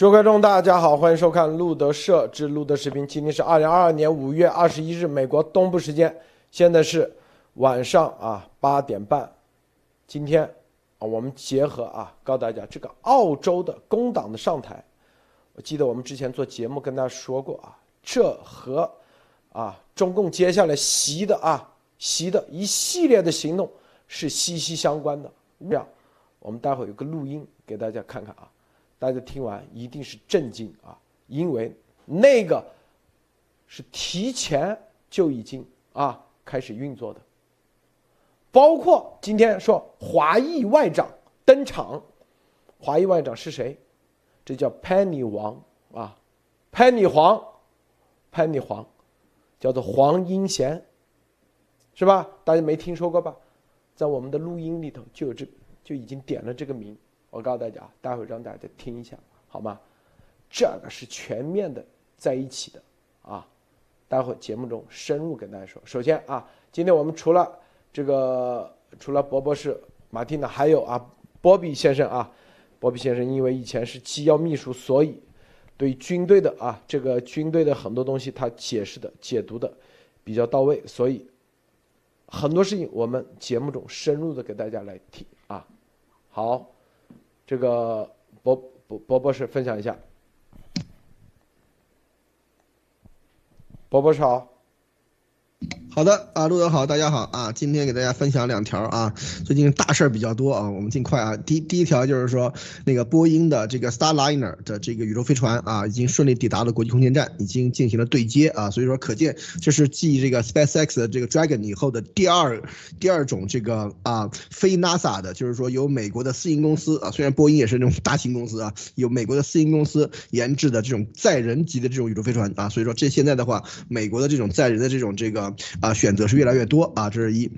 诸位观众，大家好，欢迎收看路德社之路德视频。今天是二零二二年五月二十一日，美国东部时间，现在是晚上啊八点半。今天啊，我们结合啊，告诉大家这个澳洲的工党的上台。我记得我们之前做节目跟大家说过啊，这和啊中共接下来习的啊习的一系列的行动是息息相关的。这样，我们待会有个录音给大家看看啊。大家听完一定是震惊啊，因为那个是提前就已经啊开始运作的，包括今天说华裔外长登场，华裔外长是谁？这叫 Penny 王啊，Penny 黄，Penny 黄，叫做黄英贤，是吧？大家没听说过吧？在我们的录音里头就有这就已经点了这个名。我告诉大家，待会让大家听一下，好吗？这个是全面的在一起的啊！待会节目中深入跟大家说。首先啊，今天我们除了这个，除了博博士马蒂娜，还有啊，波比先生啊，波比先生因为以前是机要秘书，所以对军队的啊，这个军队的很多东西他解释的、解读的比较到位，所以很多事情我们节目中深入的给大家来听啊。好。这个博博博博士分享一下，博博士好。好的啊，陆德好，大家好啊，今天给大家分享两条啊，最近大事儿比较多啊，我们尽快啊。第第一条就是说，那个波音的这个 Starliner 的这个宇宙飞船啊，已经顺利抵达了国际空间站，已经进行了对接啊，所以说可见这是继这个 SpaceX 的这个 Dragon 以后的第二第二种这个啊非 NASA 的，就是说由美国的私营公司啊，虽然波音也是那种大型公司啊，有美国的私营公司研制的这种载人级的这种宇宙飞船啊，所以说这现在的话，美国的这种载人的这种这个。啊，选择是越来越多啊，这是一。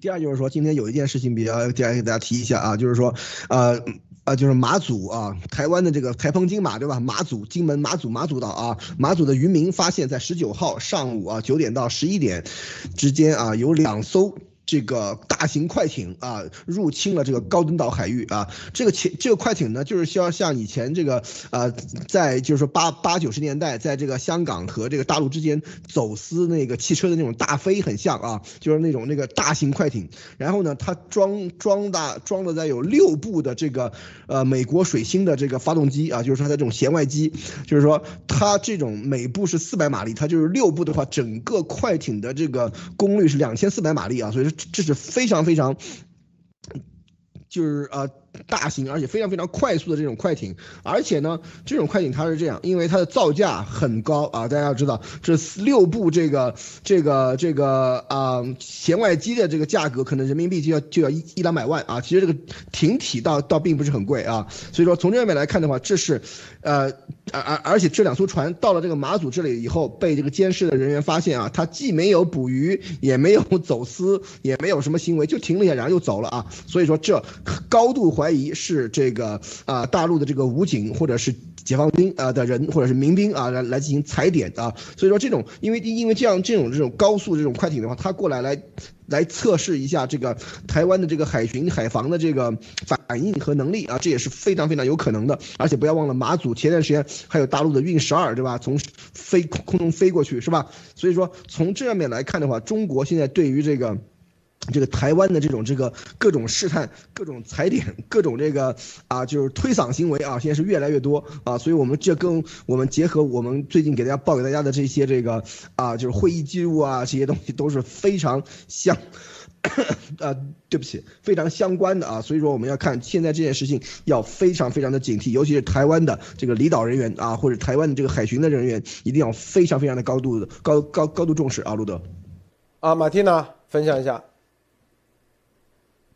第二就是说，今天有一件事情比较，给大家提一下啊，就是说，呃，啊，就是马祖啊，台湾的这个台风金马对吧？马祖、金门、马祖、马祖岛啊，马祖的渔民发现，在十九号上午啊九点到十一点之间啊，有两艘。这个大型快艇啊，入侵了这个高登岛海域啊。这个前这个快艇呢，就是需要像以前这个呃，在就是说八八九十年代，在这个香港和这个大陆之间走私那个汽车的那种大飞很像啊，就是那种那个大型快艇。然后呢，它装装大装了在有六部的这个呃美国水星的这个发动机啊，就是说它这种舷外机，就是说它这种每部是四百马力，它就是六部的话，整个快艇的这个功率是两千四百马力啊，所以说。这是非常非常，就是啊。大型而且非常非常快速的这种快艇，而且呢，这种快艇它是这样，因为它的造价很高啊，大家要知道，这六部这个这个这个啊舷外机的这个价格，可能人民币就要就要一一两百万啊。其实这个艇体倒倒并不是很贵啊，所以说从这方面来看的话，这是，呃，而而而且这两艘船到了这个马祖这里以后，被这个监视的人员发现啊，它既没有捕鱼，也没有走私，也没有什么行为，就停了一下，然后又走了啊。所以说这高度怀疑是这个啊，大陆的这个武警或者是解放军啊的人，或者是民兵啊来来进行踩点啊。所以说这种，因为因为这样这种这种高速这种快艇的话，它过来来来测试一下这个台湾的这个海巡海防的这个反应和能力啊，这也是非常非常有可能的。而且不要忘了马祖前段时间还有大陆的运十二，对吧？从飞空中飞过去是吧？所以说从这上面来看的话，中国现在对于这个。这个台湾的这种这个各种试探、各种踩点、各种这个啊，就是推搡行为啊，现在是越来越多啊，所以我们这跟我们结合我们最近给大家报给大家的这些这个啊，就是会议记录啊，这些东西都是非常相，呃，对不起，非常相关的啊，所以说我们要看现在这件事情要非常非常的警惕，尤其是台湾的这个离岛人员啊，或者台湾的这个海巡的人员，一定要非常非常的高度的高高高度重视啊，路德，啊，马蒂娜分享一下。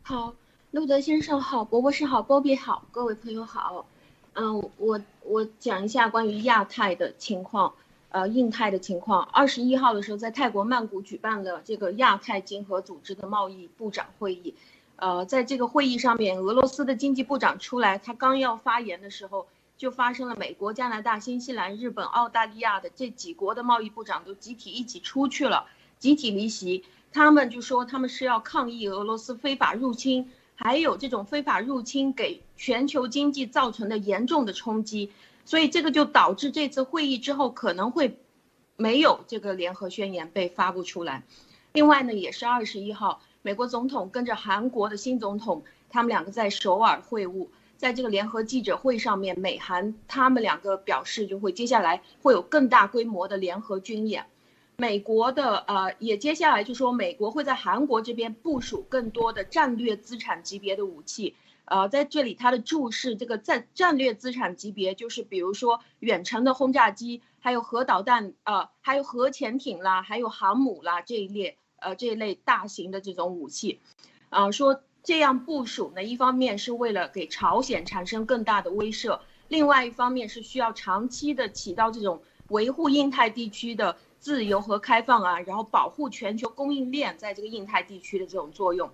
好，路德先生好，博博士好，波比好，各位朋友好。嗯，我我讲一下关于亚太的情况，呃，印太的情况。二十一号的时候，在泰国曼谷举办了这个亚太经合组织的贸易部长会议。呃，在这个会议上面，俄罗斯的经济部长出来，他刚要发言的时候，就发生了美国、加拿大、新西兰、日本、澳大利亚的这几国的贸易部长都集体一起出去了，集体离席。他们就说他们是要抗议俄罗斯非法入侵还有这种非法入侵给全球经济造成的严重的冲击，所以这个就导致这次会议之后可能会没有这个联合宣言被发布出来。另外呢，也是二十一号，美国总统跟着韩国的新总统，他们两个在首尔会晤，在这个联合记者会上面，美韩他们两个表示就会接下来会有更大规模的联合军演。美国的呃，也接下来就说美国会在韩国这边部署更多的战略资产级别的武器，呃，在这里它的注释这个战战略资产级别就是比如说远程的轰炸机，还有核导弹，呃，还有核潜艇啦，还有航母啦这一列，呃，这一类大型的这种武器，啊，说这样部署呢，一方面是为了给朝鲜产生更大的威慑，另外一方面是需要长期的起到这种维护印太地区的。自由和开放啊，然后保护全球供应链在这个印太地区的这种作用，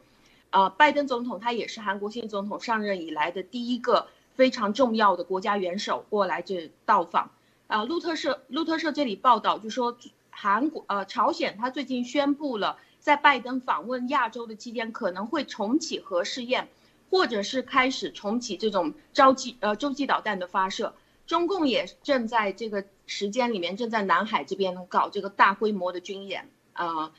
啊，拜登总统他也是韩国新总统上任以来的第一个非常重要的国家元首过来这到访，啊，路透社路透社这里报道就说，韩国呃朝鲜他最近宣布了，在拜登访问亚洲的期间可能会重启核试验，或者是开始重启这种洲际呃洲际导弹的发射。中共也正在这个时间里面正在南海这边搞这个大规模的军演啊，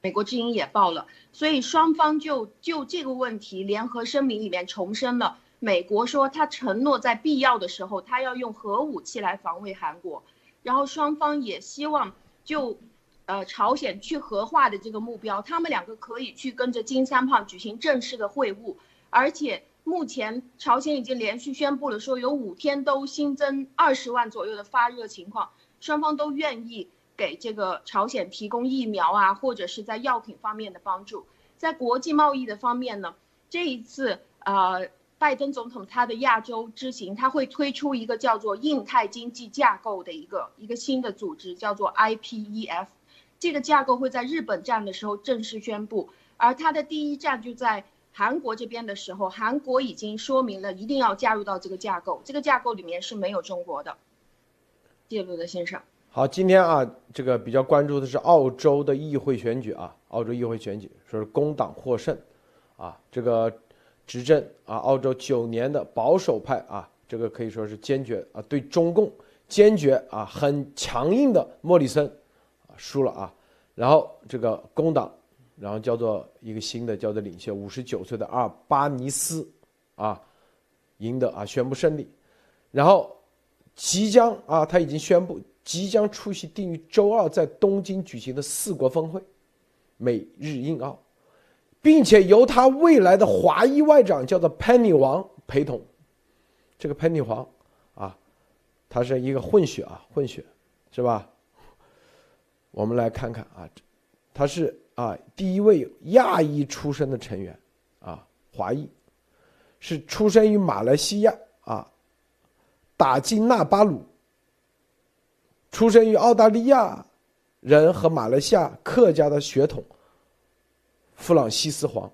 美国之音也报了，所以双方就就这个问题联合声明里面重申了，美国说他承诺在必要的时候他要用核武器来防卫韩国，然后双方也希望就，呃朝鲜去核化的这个目标，他们两个可以去跟着金三胖举行正式的会晤，而且。目前朝鲜已经连续宣布了，说有五天都新增二十万左右的发热情况，双方都愿意给这个朝鲜提供疫苗啊，或者是在药品方面的帮助。在国际贸易的方面呢，这一次呃，拜登总统他的亚洲之行，他会推出一个叫做印太经济架构的一个一个新的组织，叫做 IPEF。这个架构会在日本站的时候正式宣布，而它的第一站就在。韩国这边的时候，韩国已经说明了一定要加入到这个架构，这个架构里面是没有中国的。谢路德先生，好，今天啊，这个比较关注的是澳洲的议会选举啊，澳洲议会选举说是工党获胜，啊，这个执政啊，澳洲九年的保守派啊，这个可以说是坚决啊，对中共坚决啊，很强硬的莫里森啊输了啊，然后这个工党。然后叫做一个新的叫做领袖，五十九岁的阿尔巴尼斯，啊，赢得啊宣布胜利，然后即将啊他已经宣布即将出席定于周二在东京举行的四国峰会，美日印澳，并且由他未来的华裔外长叫做潘尼王陪同，这个潘尼王啊，他是一个混血啊混血，是吧？我们来看看啊，他是。啊，第一位亚裔出身的成员，啊，华裔，是出生于马来西亚啊，打金纳巴鲁，出生于澳大利亚人和马来西亚客家的血统，弗朗西斯黄，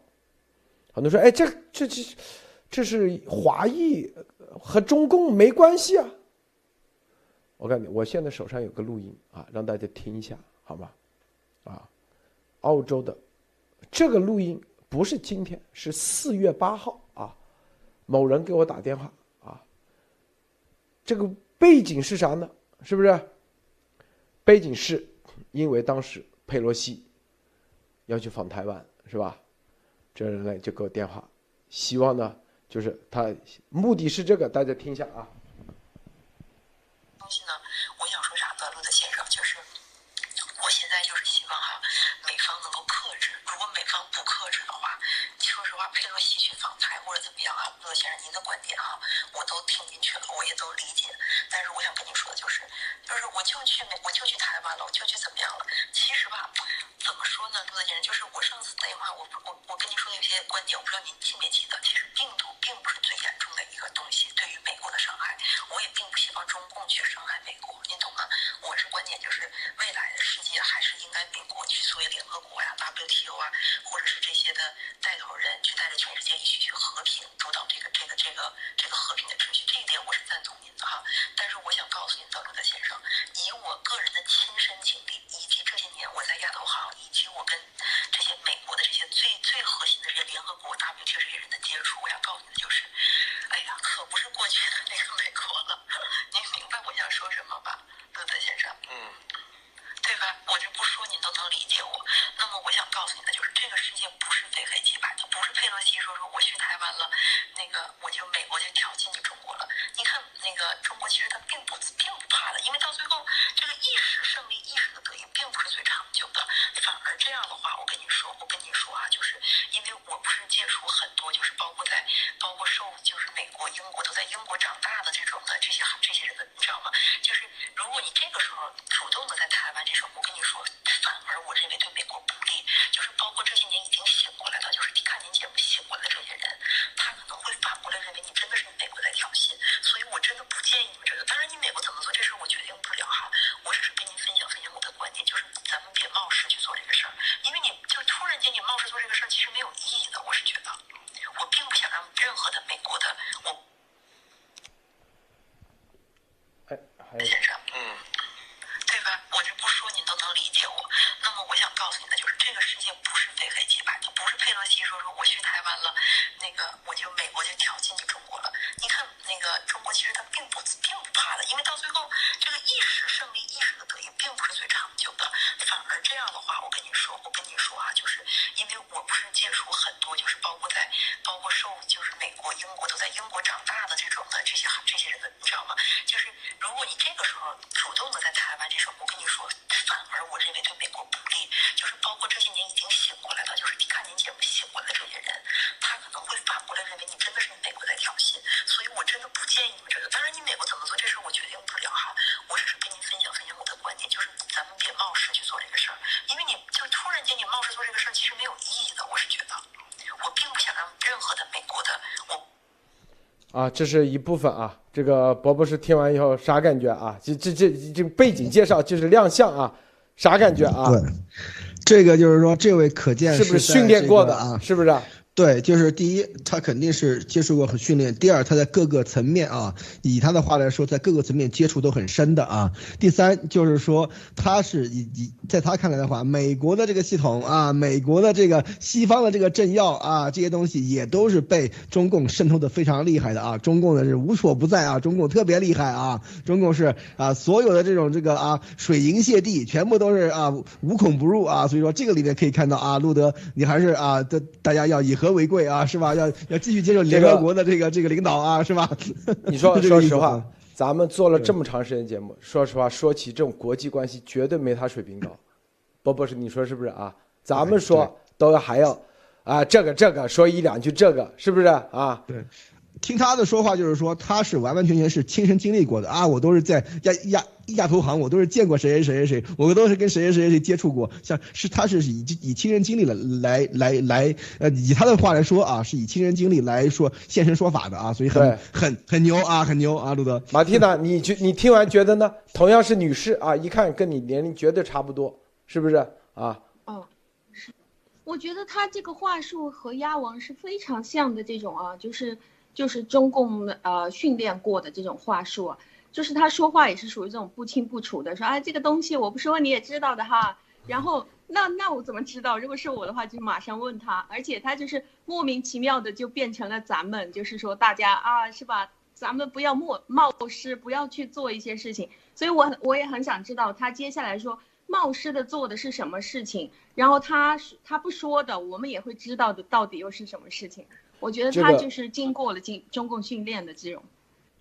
很多说，哎，这这这，这是华裔，和中共没关系啊。我告诉你，我现在手上有个录音啊，让大家听一下，好吗？啊。澳洲的这个录音不是今天，是四月八号啊。某人给我打电话啊。这个背景是啥呢？是不是？背景是因为当时佩洛西要去访台湾，是吧？这人呢就给我电话，希望呢就是他目的是这个，大家听一下啊。东西呢？我想说啥呢，路德先生？就是我现好，美方能够。这是一部分啊。这个博博士听完以后啥感觉啊？这这这这背景介绍就是亮相啊，啥感觉啊？对，这个就是说这位可见是不是训练过的啊？是不是？对，就是第一，他肯定是接受过很训练；第二，他在各个层面啊，以他的话来说，在各个层面接触都很深的啊。第三，就是说他是以以在他看来的话，美国的这个系统啊，美国的这个西方的这个政要啊，这些东西也都是被中共渗透的非常厉害的啊。中共的是无所不在啊，中共特别厉害啊，中共是啊，所有的这种这个啊水银泻地，全部都是啊无孔不入啊。所以说这个里面可以看到啊，路德，你还是啊，大大家要以和。为贵啊，是吧？要要继续接受联合国的这个这个领导啊，是吧？你说 说实话，咱们做了这么长时间节目，说实话，说起这种国际关系，绝对没他水平高。不不是，你说是不是啊？咱们说都还要啊，这个这个说一两句，这个是不是啊？对。听他的说话，就是说他是完完全全是亲身经历过的啊！我都是在亚亚亚投行，我都是见过谁谁谁谁谁，我都是跟谁谁谁谁接触过。像是他是以以亲身经历了来来来，呃，以他的话来说啊，是以亲身经历来说现身说法的啊，所以很很很牛啊，很牛啊，路德。马蒂娜，你觉你听完觉得呢？同样是女士啊，一看跟你年龄绝对差不多，是不是啊？哦，是，我觉得他这个话术和鸭王是非常像的这种啊，就是。就是中共呃训练过的这种话术，就是他说话也是属于这种不清不楚的，说啊这个东西我不说你也知道的哈，然后那那我怎么知道？如果是我的话，就马上问他，而且他就是莫名其妙的就变成了咱们，就是说大家啊是吧？咱们不要冒冒失，不要去做一些事情，所以我我也很想知道他接下来说冒失的做的是什么事情，然后他他不说的，我们也会知道的到底又是什么事情。我觉得他就是经过了经中共训练的这种，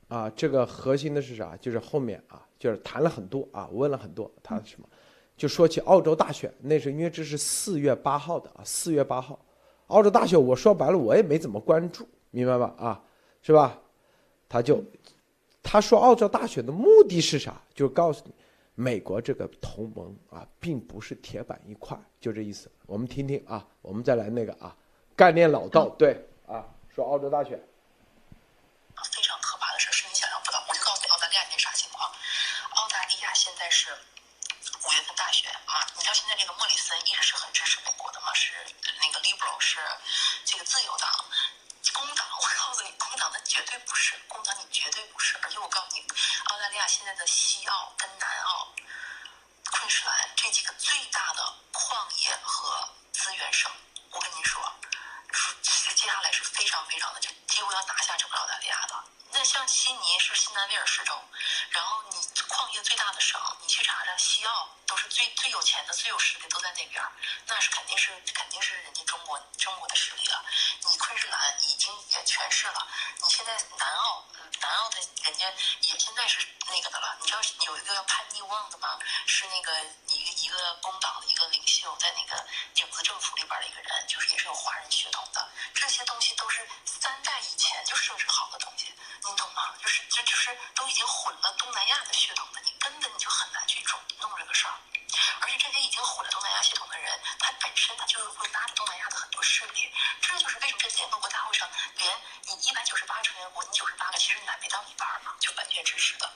啊，这个核心的是啥？就是后面啊，就是谈了很多啊，问了很多，他什么，就说起澳洲大选，那是因为这是四月八号的啊，四月八号，澳洲大选，我说白了我也没怎么关注，明白吧？啊，是吧？他就他说澳洲大选的目的是啥？就告诉你，美国这个同盟啊，并不是铁板一块，就这意思。我们听听啊，我们再来那个啊，概念老道，对。啊，说澳洲大选，个叫潘尼旺的吗？是那个一个一个工党的一个领袖，在那个影子政府里边的一个人，就是也是有华人血统的。这些东西都是三代以前就设置好的东西，你懂吗？就是这就是都已经混了东南亚的血统的，你根本你就很难去弄弄这个事儿。而且这些已经混了东南亚系统的人，他本身他就是会拉着东南亚的很多势力。这就是为什么这联合国大会上，连你一百九十八成员国，你九十八个其实你还没到一半嘛，就完全支持的，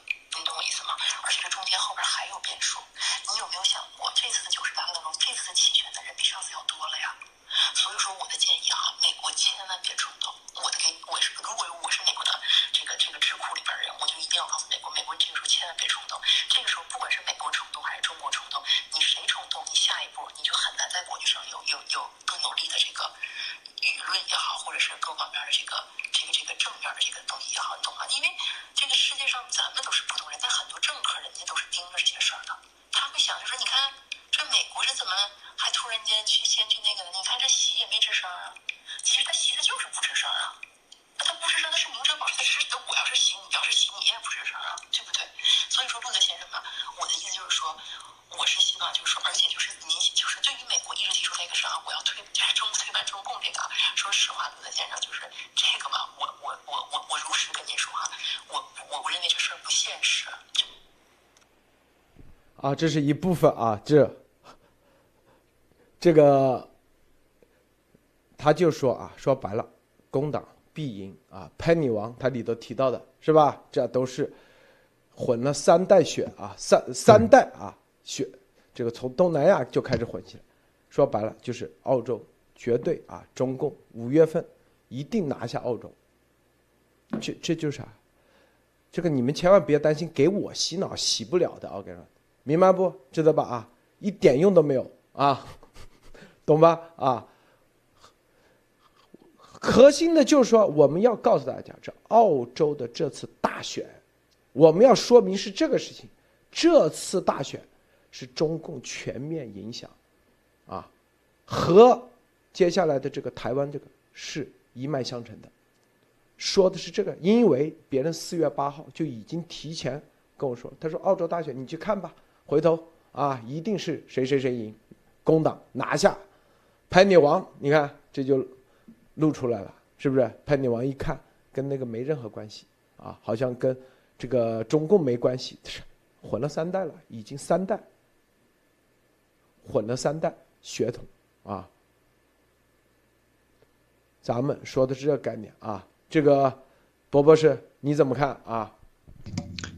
懂我意思吗？而且这中间后边还有变数，你有没有想过，这次的九十八个当中，这次的弃权的人比上次要多了呀？所以说我的建议啊，美国千万别冲动。我的给我是如果我是美国的这个这个智库里边人，我就一定要告诉美国，美国这个时候千万别冲动。这个时候不管是美国冲动还是中国冲动，你谁冲动，你下一步你就很难在国际上有有有更有利的这个舆论也好，或者是各方面的这个这个这个正面的这个东西也好，你懂吗？因为这个世界上咱们都是普通人，但很多政客人家都是盯着这些事儿的，他会想就说你看你怎么还突然间去先去那个的？你看这习也没吱声啊，其实他习他就是不吱声啊。那他不吱声，那是明哲保身。是，那我要是习，你要是习，你也不吱声啊，对不对？所以说，路德先生啊，我的意思就是说，我是希望就是说，而且就是您就是对于美国一直提出那个啥，我要推中推翻中共这个，说实话，路德先生就是这个嘛，我我我我我如实跟您说哈，我我我认为这事儿不现实。啊，这是一部分啊，这这个他就说啊，说白了，工党必赢啊，潘尼王他里头提到的是吧？这都是混了三代血啊，三三代啊血，这个从东南亚就开始混起来。说白了就是澳洲绝对啊，中共五月份一定拿下澳洲。这这就是啥？这个你们千万别担心，给我洗脑洗不了的！我跟你说，明白不？知道吧？啊，一点用都没有啊，懂吧？啊。核心的就是说，我们要告诉大家，这澳洲的这次大选，我们要说明是这个事情。这次大选是中共全面影响，啊，和接下来的这个台湾这个是一脉相承的。说的是这个，因为别人四月八号就已经提前跟我说，他说澳洲大选你去看吧，回头啊一定是谁谁谁赢，工党拿下，叛逆王，你看这就。露出来了，是不是？叛逆王一看，跟那个没任何关系啊，好像跟这个中共没关系，混了三代了，已经三代，混了三代血统啊。咱们说的是这个概念啊，这个，博博士你怎么看啊？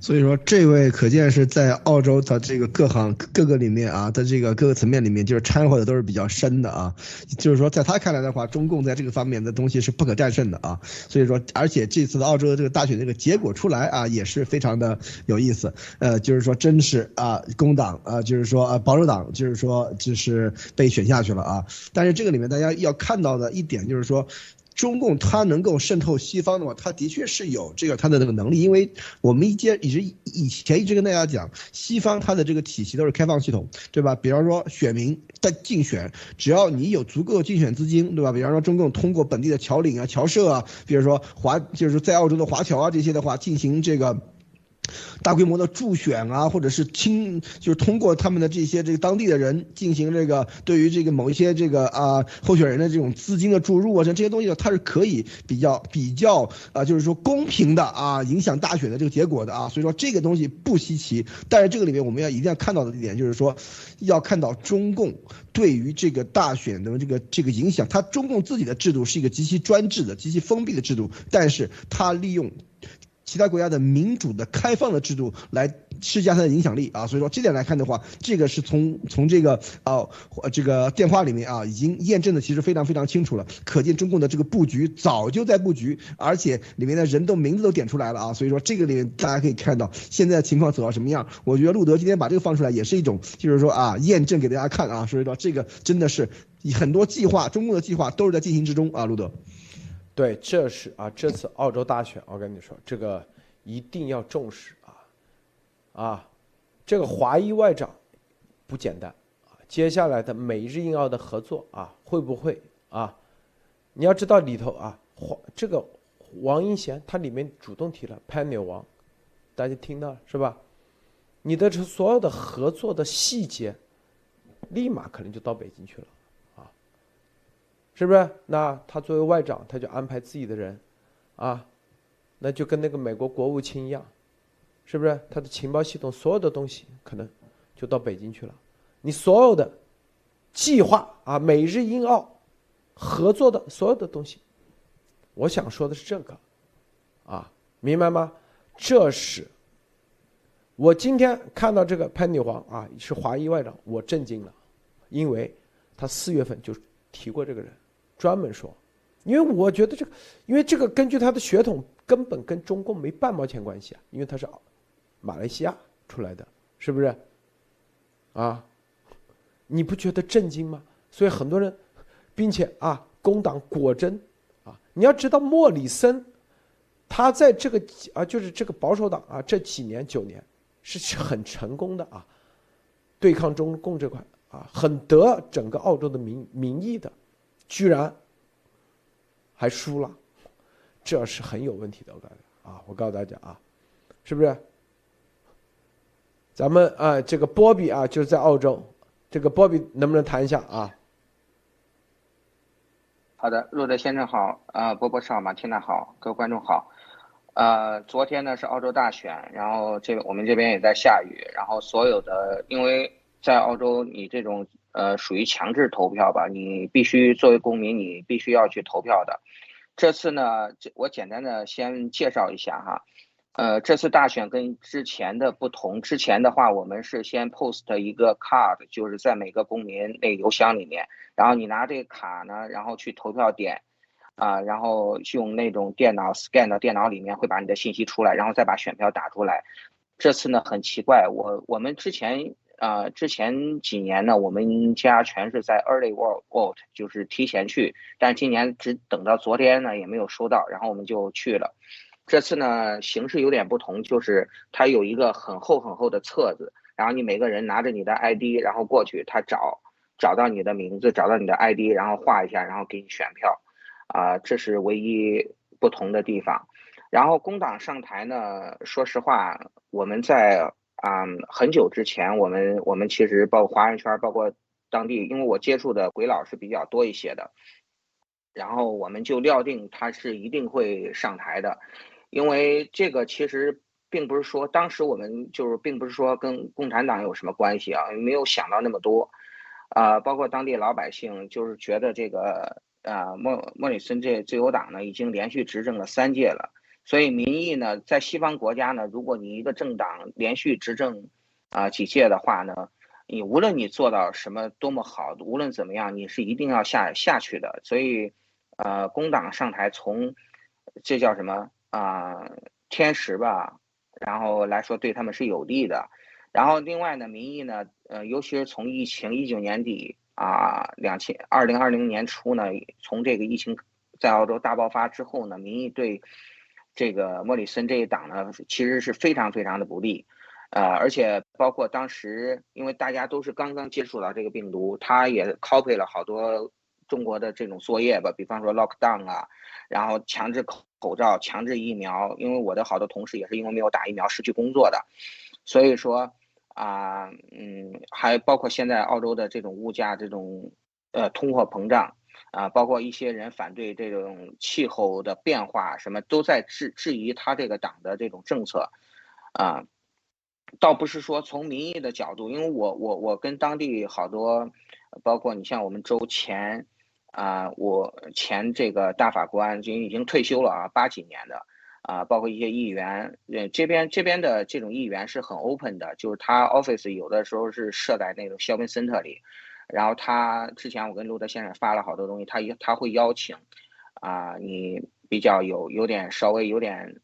所以说，这位可见是在澳洲的这个各行各个里面啊，在这个各个层面里面，就是掺和的都是比较深的啊。就是说，在他看来的话，中共在这个方面的东西是不可战胜的啊。所以说，而且这次的澳洲的这个大选这个结果出来啊，也是非常的有意思。呃，就是说，真是啊，工党啊，就是说啊，保守党，就是说，就是被选下去了啊。但是这个里面大家要看到的一点就是说。中共它能够渗透西方的话，它的确是有这个它的那个能力，因为我们一接一直以前一直跟大家讲，西方它的这个体系都是开放系统，对吧？比方说选民在竞选，只要你有足够的竞选资金，对吧？比方说中共通过本地的侨领啊、侨社啊，比如说华就是在澳洲的华侨啊这些的话，进行这个。大规模的助选啊，或者是亲，就是通过他们的这些这个当地的人进行这个对于这个某一些这个啊候选人的这种资金的注入啊，像这些东西呢，它是可以比较比较啊，就是说公平的啊，影响大选的这个结果的啊，所以说这个东西不稀奇。但是这个里面我们要一定要看到的一点就是说，要看到中共对于这个大选的这个这个影响，它中共自己的制度是一个极其专制的、极其封闭的制度，但是它利用。其他国家的民主的开放的制度来施加它的影响力啊，所以说这点来看的话，这个是从从这个啊这个电话里面啊已经验证的其实非常非常清楚了，可见中共的这个布局早就在布局，而且里面的人都名字都点出来了啊，所以说这个里面大家可以看到现在情况走到什么样，我觉得路德今天把这个放出来也是一种就是说啊验证给大家看啊，所以说这个真的是很多计划，中共的计划都是在进行之中啊，路德。对，这是啊，这次澳洲大选，我跟你说，这个一定要重视啊，啊，这个华裔外长不简单啊。接下来的美日印澳的合作啊，会不会啊？你要知道里头啊，华这个王英贤他里面主动提了潘纽王，大家听到了是吧？你的这所有的合作的细节，立马可能就到北京去了，是不是？那他作为外长，他就安排自己的人，啊，那就跟那个美国国务卿一样，是不是？他的情报系统所有的东西可能就到北京去了，你所有的计划啊，美日英澳合作的所有的东西，我想说的是这个，啊，明白吗？这是。我今天看到这个潘女皇啊，是华裔外长，我震惊了，因为他四月份就提过这个人，专门说，因为我觉得这个，因为这个根据他的血统根本跟中共没半毛钱关系啊，因为他是马来西亚出来的，是不是？啊，你不觉得震惊吗？所以很多人，并且啊，工党果真啊，你要知道莫里森，他在这个啊，就是这个保守党啊，这几年九年。是很成功的啊，对抗中共这块啊，很得整个澳洲的民民意的，居然还输了，这是很有问题的。我告诉啊，我告诉大家啊，是不是？咱们啊，这个波比啊，就是在澳洲，这个波比能不能谈一下啊？好的，路德先生好，啊，波波少马天娜好，各位观众好。呃，昨天呢是澳洲大选，然后这我们这边也在下雨，然后所有的，因为在澳洲你这种呃属于强制投票吧，你必须作为公民，你必须要去投票的。这次呢，我简单的先介绍一下哈，呃，这次大选跟之前的不同，之前的话我们是先 post 一个 card，就是在每个公民那邮箱里面，然后你拿这个卡呢，然后去投票点。啊，然后用那种电脑 scan 到电脑里面，会把你的信息出来，然后再把选票打出来。这次呢很奇怪，我我们之前啊之前几年呢，我们家全是在 early vote，就是提前去，但今年只等到昨天呢也没有收到，然后我们就去了。这次呢形式有点不同，就是它有一个很厚很厚的册子，然后你每个人拿着你的 ID，然后过去，他找找到你的名字，找到你的 ID，然后画一下，然后给你选票。啊，这是唯一不同的地方。然后工党上台呢，说实话，我们在啊很久之前，我们我们其实包括华人圈，包括当地，因为我接触的鬼佬是比较多一些的，然后我们就料定他是一定会上台的，因为这个其实并不是说当时我们就是并不是说跟共产党有什么关系啊，没有想到那么多，啊，包括当地老百姓就是觉得这个。啊，莫莫里森这自由党呢，已经连续执政了三届了，所以民意呢，在西方国家呢，如果你一个政党连续执政啊几届的话呢，你无论你做到什么多么好，无论怎么样，你是一定要下下去的。所以，呃，工党上台从这叫什么啊天时吧，然后来说对他们是有利的。然后另外呢，民意呢，呃，尤其是从疫情一九年底。啊，两千二零二零年初呢，从这个疫情在澳洲大爆发之后呢，民意对这个莫里森这一党呢，其实是非常非常的不利，呃，而且包括当时，因为大家都是刚刚接触到这个病毒，他也 copy 了好多中国的这种作业吧，比方说 lockdown 啊，然后强制口口罩、强制疫苗，因为我的好多同事也是因为没有打疫苗失去工作的，所以说。啊，嗯，还包括现在澳洲的这种物价，这种呃通货膨胀啊，包括一些人反对这种气候的变化，什么都在质质疑他这个党的这种政策啊。倒不是说从民意的角度，因为我我我跟当地好多，包括你像我们州前啊，我前这个大法官就已经退休了啊，八几年的。啊，包括一些议员，呃，这边这边的这种议员是很 open 的，就是他 office 有的时候是设在那种 shopping center 里，然后他之前我跟路德先生发了好多东西，他他会邀请，啊，你比较有有点稍微有点，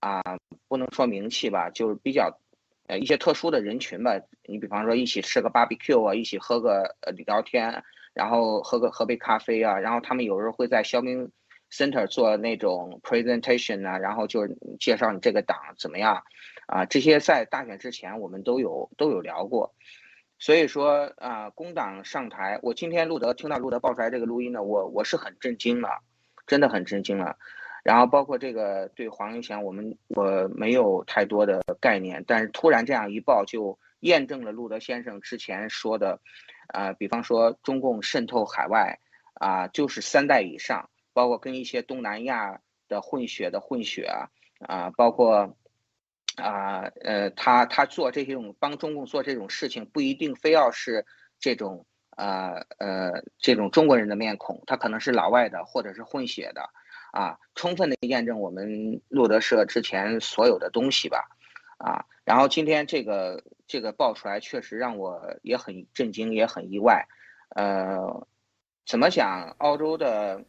啊，不能说名气吧，就是比较，呃，一些特殊的人群吧，你比方说一起吃个 barbecue 啊，一起喝个呃聊天，然后喝个喝杯咖啡啊，然后他们有时候会在 shopping。Center 做那种 presentation 呢，然后就介绍你这个党怎么样，啊，这些在大选之前我们都有都有聊过，所以说啊，工党上台，我今天路德听到路德爆出来这个录音呢，我我是很震惊了，真的很震惊了。然后包括这个对黄英贤，我们我没有太多的概念，但是突然这样一报，就验证了路德先生之前说的，啊，比方说中共渗透海外啊，就是三代以上，包括跟一些东南亚的混血的混血啊，啊，包括啊呃，他他做这种帮中共做这种事情，不一定非要是这种呃呃这种中国人的面孔，他可能是老外的或者是混血的。啊，充分的验证我们路德社之前所有的东西吧，啊，然后今天这个这个爆出来，确实让我也很震惊，也很意外，呃，怎么讲？澳洲的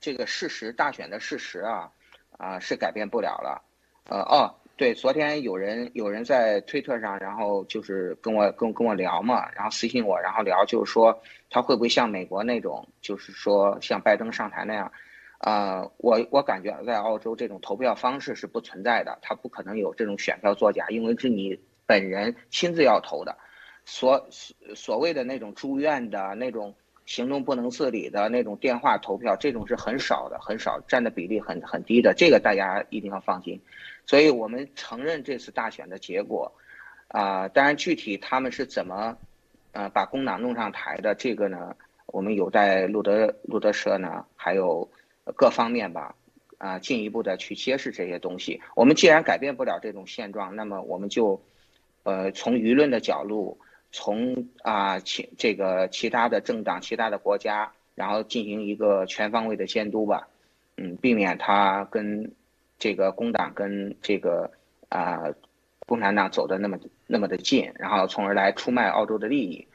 这个事实，大选的事实啊，啊是改变不了了，呃，哦，对，昨天有人有人在推特上，然后就是跟我跟跟我聊嘛，然后私信我，然后聊就是说他会不会像美国那种，就是说像拜登上台那样。啊，我我感觉在澳洲这种投票方式是不存在的，他不可能有这种选票作假，因为是你本人亲自要投的。所所谓的那种住院的那种行动不能自理的那种电话投票，这种是很少的，很少占的比例很很低的，这个大家一定要放心。所以我们承认这次大选的结果，啊，当然具体他们是怎么，呃，把工党弄上台的，这个呢，我们有待路德路德社呢，还有。各方面吧，啊，进一步的去揭示这些东西。我们既然改变不了这种现状，那么我们就，呃，从舆论的角度，从啊其这个其他的政党、其他的国家，然后进行一个全方位的监督吧，嗯，避免他跟这个工党跟这个啊共产党走的那么那么的近，然后从而来出卖澳洲的利益。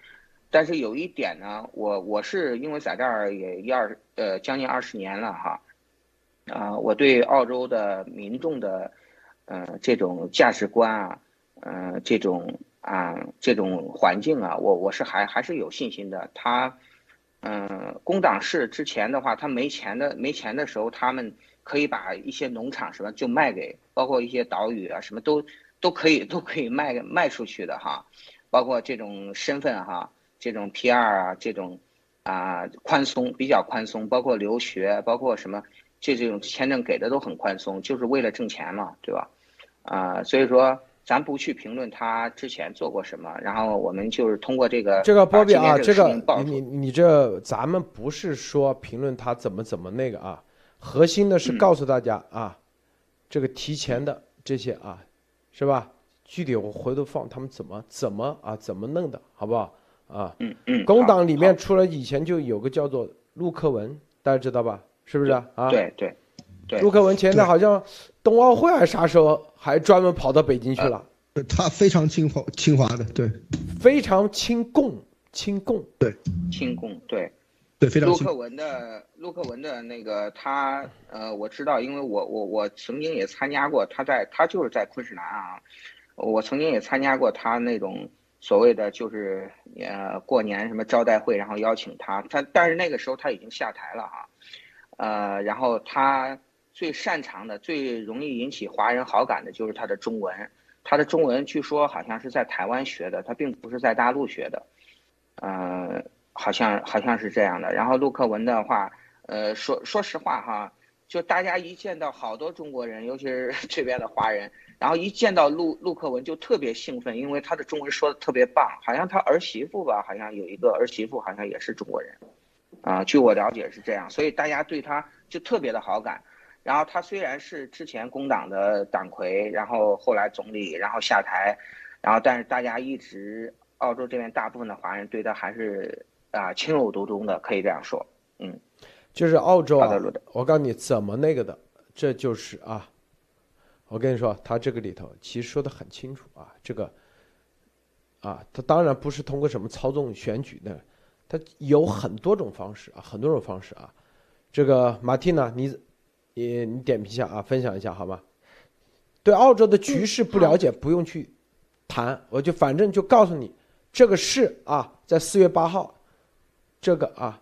但是有一点呢，我我是因为在这儿也一二呃将近二十年了哈，啊，我对澳洲的民众的，呃这种价值观啊，呃这种啊这种环境啊，我我是还还是有信心的。他，嗯，工党是之前的话，他没钱的没钱的时候，他们可以把一些农场什么就卖给，包括一些岛屿啊什么都都可以都可以卖卖出去的哈，包括这种身份哈。这种 P 二啊，这种啊宽松比较宽松，包括留学，包括什么，这这种签证给的都很宽松，就是为了挣钱嘛，对吧？啊，所以说咱不去评论他之前做过什么，然后我们就是通过这个这个波比啊，这个你你这咱们不是说评论他怎么怎么那个啊，核心的是告诉大家啊，这个提前的这些啊，是吧？具体我回头放他们怎么怎么啊怎么弄的，好不好？啊，嗯嗯，工党里面除了以前就有个叫做陆克文，大家知道吧？是不是啊？对对对，陆克文前天好像冬奥会还是啥时候，还专门跑到北京去了。他非常清华清华的，对，非常亲共亲共，对，亲共，对对，非常。陆克文的陆克文的那个他呃，我知道，因为我我我曾经也参加过，他在他就是在昆士兰啊，我曾经也参加过他那种。所谓的就是呃过年什么招待会，然后邀请他，他但是那个时候他已经下台了啊，呃，然后他最擅长的、最容易引起华人好感的就是他的中文，他的中文据说好像是在台湾学的，他并不是在大陆学的，呃，好像好像是这样的。然后陆克文的话，呃，说说实话哈，就大家一见到好多中国人，尤其是 这边的华人。然后一见到陆陆克文就特别兴奋，因为他的中文说的特别棒，好像他儿媳妇吧，好像有一个儿媳妇好像也是中国人，啊，据我了解是这样，所以大家对他就特别的好感。然后他虽然是之前工党的党魁，然后后来总理，然后下台，然后但是大家一直澳洲这边大部分的华人对他还是啊情有独钟的，可以这样说，嗯，就是澳洲啊，我告诉你怎么那个的，这就是啊。我跟你说，他这个里头其实说的很清楚啊，这个，啊，他当然不是通过什么操纵选举的，他有很多种方式啊，很多种方式啊。这个马蒂娜，你，你你点评一下啊，分享一下好吗？对澳洲的局势不了解，不用去谈，我就反正就告诉你，这个事啊，在四月八号，这个啊，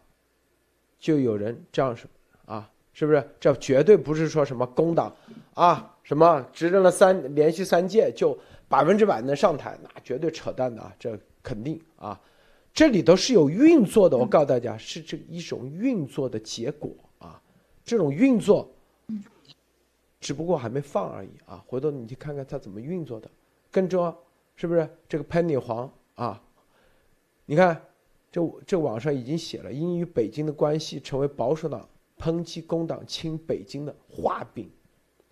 就有人这样说啊，是不是？这绝对不是说什么工党啊。什么执政了三连续三届就百分之百能上台？那绝对扯淡的啊！这肯定啊，这里头是有运作的。我告诉大家，是这一种运作的结果啊，这种运作，只不过还没放而已啊。回头你去看看它怎么运作的。更重要是不是这个喷女皇啊？你看，这这网上已经写了，因与北京的关系成为保守党抨击工党亲北京的画饼，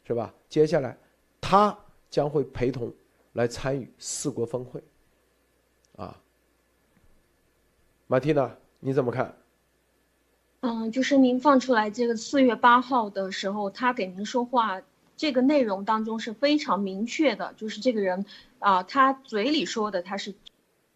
是吧？接下来他将会陪同来参与四国峰会。啊，马蒂娜，你怎么看？嗯，就是您放出来这个四月八号的时候，他给您说话，这个内容当中是非常明确的，就是这个人啊，他嘴里说的他是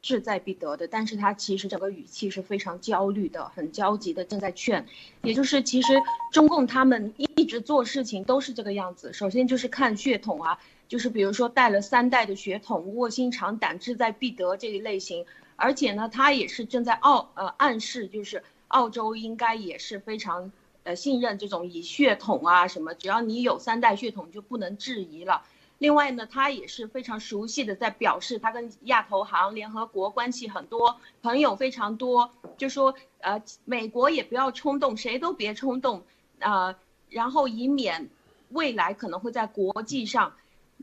志在必得的，但是他其实整个语气是非常焦虑的，很焦急的，正在劝，也就是其实中共他们一直做事情都是这个样子，首先就是看血统啊。就是比如说带了三代的血统，卧薪尝胆，志在必得这一类型，而且呢，他也是正在澳呃暗示，就是澳洲应该也是非常呃信任这种以血统啊什么，只要你有三代血统就不能质疑了。另外呢，他也是非常熟悉的在表示，他跟亚投行、联合国关系很多，朋友非常多，就说呃美国也不要冲动，谁都别冲动啊，然后以免未来可能会在国际上。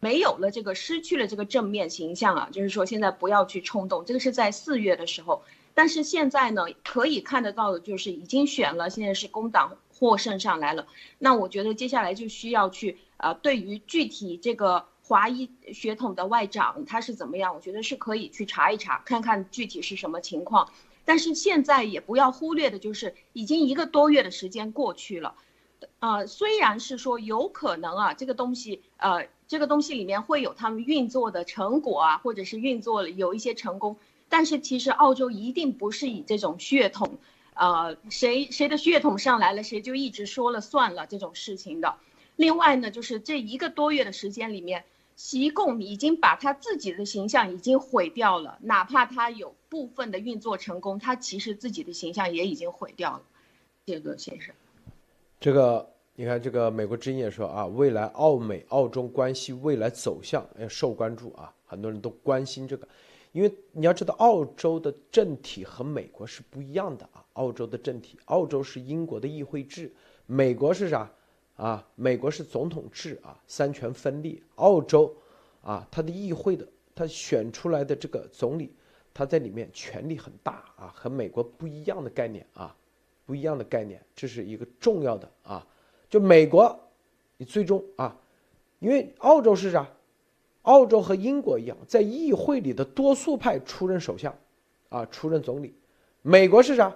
没有了这个，失去了这个正面形象啊，就是说现在不要去冲动。这个是在四月的时候，但是现在呢，可以看得到的就是已经选了，现在是工党获胜上来了。那我觉得接下来就需要去呃，对于具体这个华裔血统的外长他是怎么样，我觉得是可以去查一查，看看具体是什么情况。但是现在也不要忽略的就是，已经一个多月的时间过去了，呃，虽然是说有可能啊，这个东西呃。这个东西里面会有他们运作的成果啊，或者是运作了有一些成功，但是其实澳洲一定不是以这种血统，呃，谁谁的血统上来了，谁就一直说了算了这种事情的。另外呢，就是这一个多月的时间里面，习共已经把他自己的形象已经毁掉了，哪怕他有部分的运作成功，他其实自己的形象也已经毁掉了。谢德先生，这个。你看，这个美国之音也说啊，未来澳美澳中关系未来走向要受关注啊，很多人都关心这个，因为你要知道，澳洲的政体和美国是不一样的啊。澳洲的政体，澳洲是英国的议会制，美国是啥啊？美国是总统制啊，三权分立。澳洲啊，它的议会的，它选出来的这个总理，他在里面权力很大啊，和美国不一样的概念啊，不一样的概念，这是一个重要的啊。就美国，你最终啊，因为澳洲是啥？澳洲和英国一样，在议会里的多数派出任首相，啊，出任总理。美国是啥？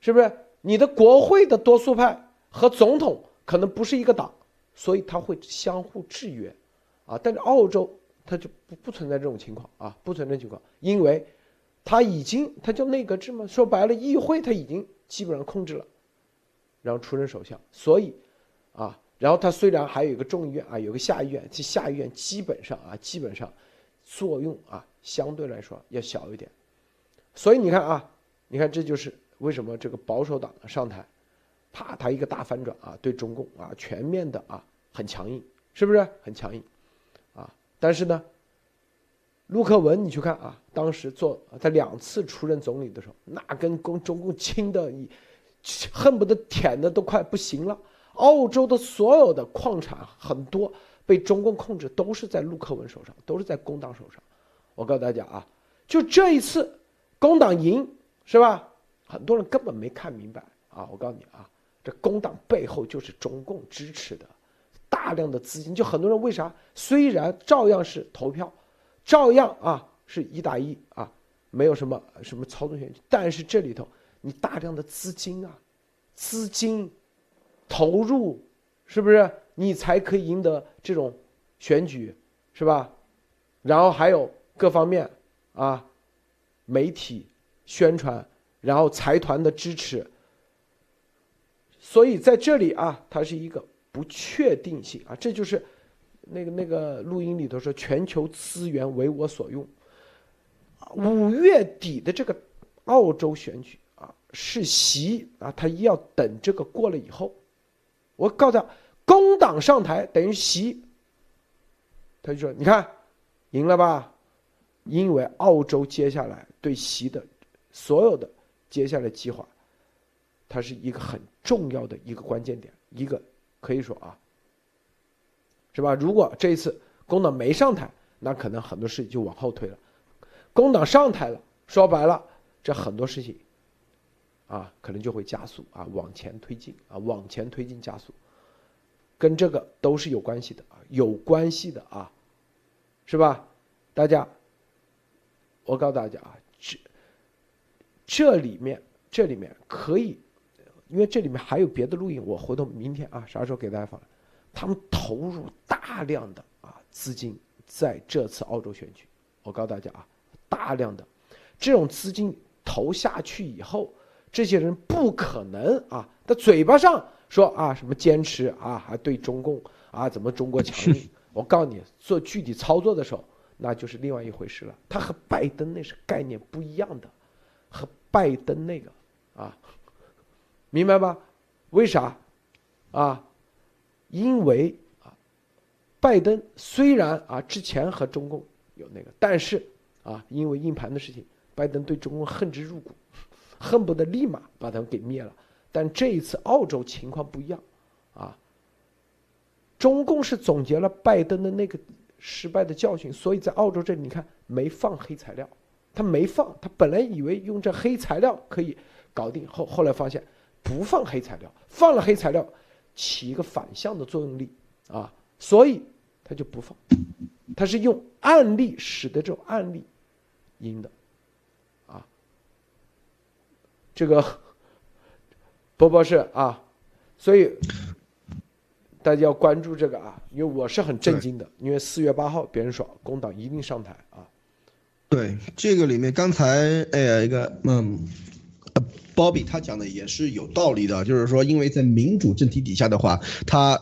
是不是你的国会的多数派和总统可能不是一个党，所以他会相互制约，啊，但是澳洲它就不不存在这种情况啊，不存在情况，因为他已经他叫内阁制嘛，说白了，议会他已经基本上控制了，然后出任首相，所以。啊，然后他虽然还有一个众议院啊，有个下议院，这下议院基本上啊，基本上作用啊，相对来说要小一点。所以你看啊，你看这就是为什么这个保守党上台，啪，他一个大反转啊，对中共啊全面的啊很强硬，是不是很强硬？啊，但是呢，陆克文你去看啊，当时做他两次出任总理的时候，那跟共中共亲的，恨不得舔的都快不行了。澳洲的所有的矿产很多被中共控制，都是在陆克文手上，都是在工党手上。我告诉大家啊，就这一次，工党赢是吧？很多人根本没看明白啊！我告诉你啊，这工党背后就是中共支持的，大量的资金。就很多人为啥？虽然照样是投票，照样啊是一打一啊，没有什么什么操纵权，但是这里头你大量的资金啊，资金。投入，是不是你才可以赢得这种选举，是吧？然后还有各方面啊，媒体宣传，然后财团的支持。所以在这里啊，它是一个不确定性啊，这就是那个那个录音里头说全球资源为我所用。五月底的这个澳洲选举啊，是习啊，他要等这个过了以后。我告诉他，工党上台等于习，他就说：“你看，赢了吧？因为澳洲接下来对习的所有的接下来计划，它是一个很重要的一个关键点，一个可以说啊，是吧？如果这一次工党没上台，那可能很多事情就往后推了；工党上台了，说白了，这很多事情啊，可能就会加速啊，往前推进啊，往前推进加速，跟这个都是有关系的啊，有关系的啊，是吧？大家。我告诉大家啊，这这里面这里面可以，因为这里面还有别的录音，我回头明天啊啥时候给大家放。他们投入大量的啊资金在这次澳洲选举，我告诉大家啊，大量的这种资金投下去以后，这些人不可能啊，他嘴巴上说啊什么坚持啊，还对中共啊怎么中国强硬，我告诉你，做具体操作的时候。那就是另外一回事了，他和拜登那是概念不一样的，和拜登那个啊，明白吧？为啥？啊，因为啊，拜登虽然啊之前和中共有那个，但是啊，因为硬盘的事情，拜登对中共恨之入骨，恨不得立马把他们给灭了。但这一次澳洲情况不一样，啊，中共是总结了拜登的那个。失败的教训，所以在澳洲这里，你看没放黑材料，他没放，他本来以为用这黑材料可以搞定，后后来发现不放黑材料，放了黑材料起一个反向的作用力啊，所以他就不放，他是用案例使得这种案例赢的啊，这个波波是啊，所以。大家要关注这个啊，因为我是很震惊的，因为四月八号别人说工党一定上台啊。对，这个里面刚才哎呀一个嗯鲍比他讲的也是有道理的，就是说因为在民主政体底下的话，他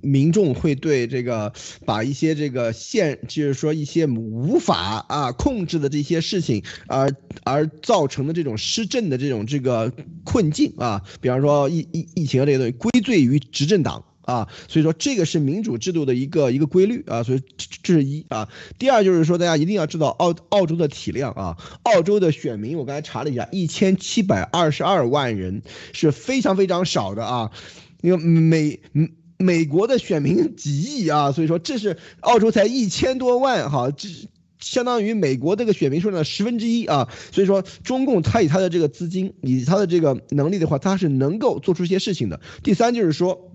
民众会对这个把一些这个现就是说一些无法啊控制的这些事情而而造成的这种施政的这种这个困境啊，比方说疫疫疫情这些东西归罪于执政党。啊，所以说这个是民主制度的一个一个规律啊，所以这这是一啊。第二就是说，大家一定要知道澳澳洲的体量啊，澳洲的选民我刚才查了一下，一千七百二十二万人是非常非常少的啊，因为美美国的选民几亿啊，所以说这是澳洲才一千多万哈，这相当于美国这个选民数量的十分之一啊，所以说中共他以他的这个资金，以他的这个能力的话，他是能够做出一些事情的。第三就是说。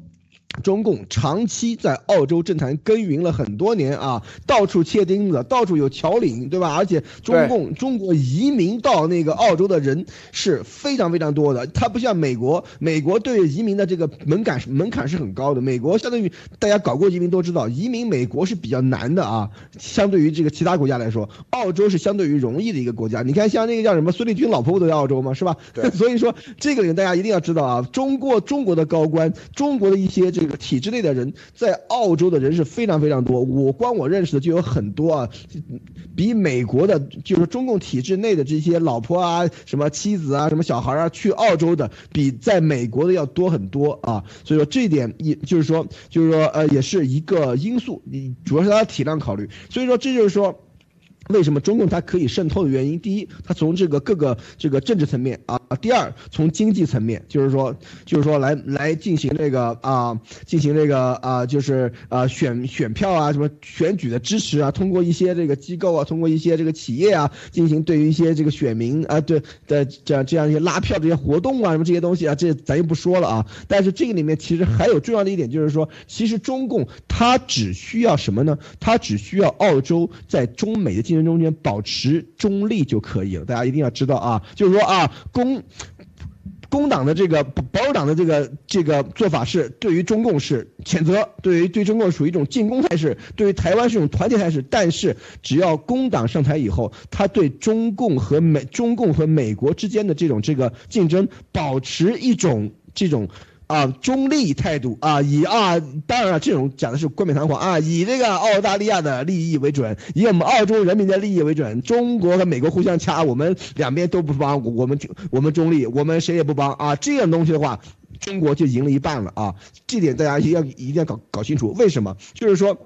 中共长期在澳洲政坛耕耘了很多年啊，到处切钉子，到处有桥领，对吧？而且中共中国移民到那个澳洲的人是非常非常多的。它不像美国，美国对移民的这个门槛门槛是很高的。美国相当于大家搞过移民都知道，移民美国是比较难的啊。相对于这个其他国家来说，澳洲是相对于容易的一个国家。你看，像那个叫什么孙立军老婆不都在澳洲吗？是吧？所以说这个里面大家一定要知道啊，中国中国的高官，中国的一些这。这个体制内的人在澳洲的人是非常非常多，我光我认识的就有很多啊，比美国的，就是中共体制内的这些老婆啊、什么妻子啊、什么小孩啊，去澳洲的比在美国的要多很多啊。所以说这一点也就是说，就是说呃，也是一个因素，你主要是他的体量考虑。所以说这就是说。为什么中共它可以渗透的原因？第一，它从这个各个这个政治层面啊；第二，从经济层面，就是说，就是说来来进行这个啊，进行这个啊，就是啊选选票啊，什么选举的支持啊，通过一些这个机构啊，通过一些这个企业啊，进行对于一些这个选民啊，对的这样这样一些拉票这些活动啊，什么这些东西啊，这咱就不说了啊。但是这个里面其实还有重要的一点，就是说，其实中共它只需要什么呢？它只需要澳洲在中美的中间保持中立就可以了，大家一定要知道啊，就是说啊，工工党的这个保守党的这个这个做法是对于中共是谴责，对于对中共属于一种进攻态势，对于台湾是一种团结态势。但是只要工党上台以后，他对中共和美中共和美国之间的这种这个竞争保持一种这种。啊，中立态度啊，以啊，当然了，这种讲的是冠冕堂皇啊，以这个澳大利亚的利益为准，以我们澳洲人民的利益为准，中国和美国互相掐，我们两边都不帮，我们我们中立，我们谁也不帮啊，这样东西的话，中国就赢了一半了啊，这点大家一定要一定要搞搞清楚，为什么？就是说。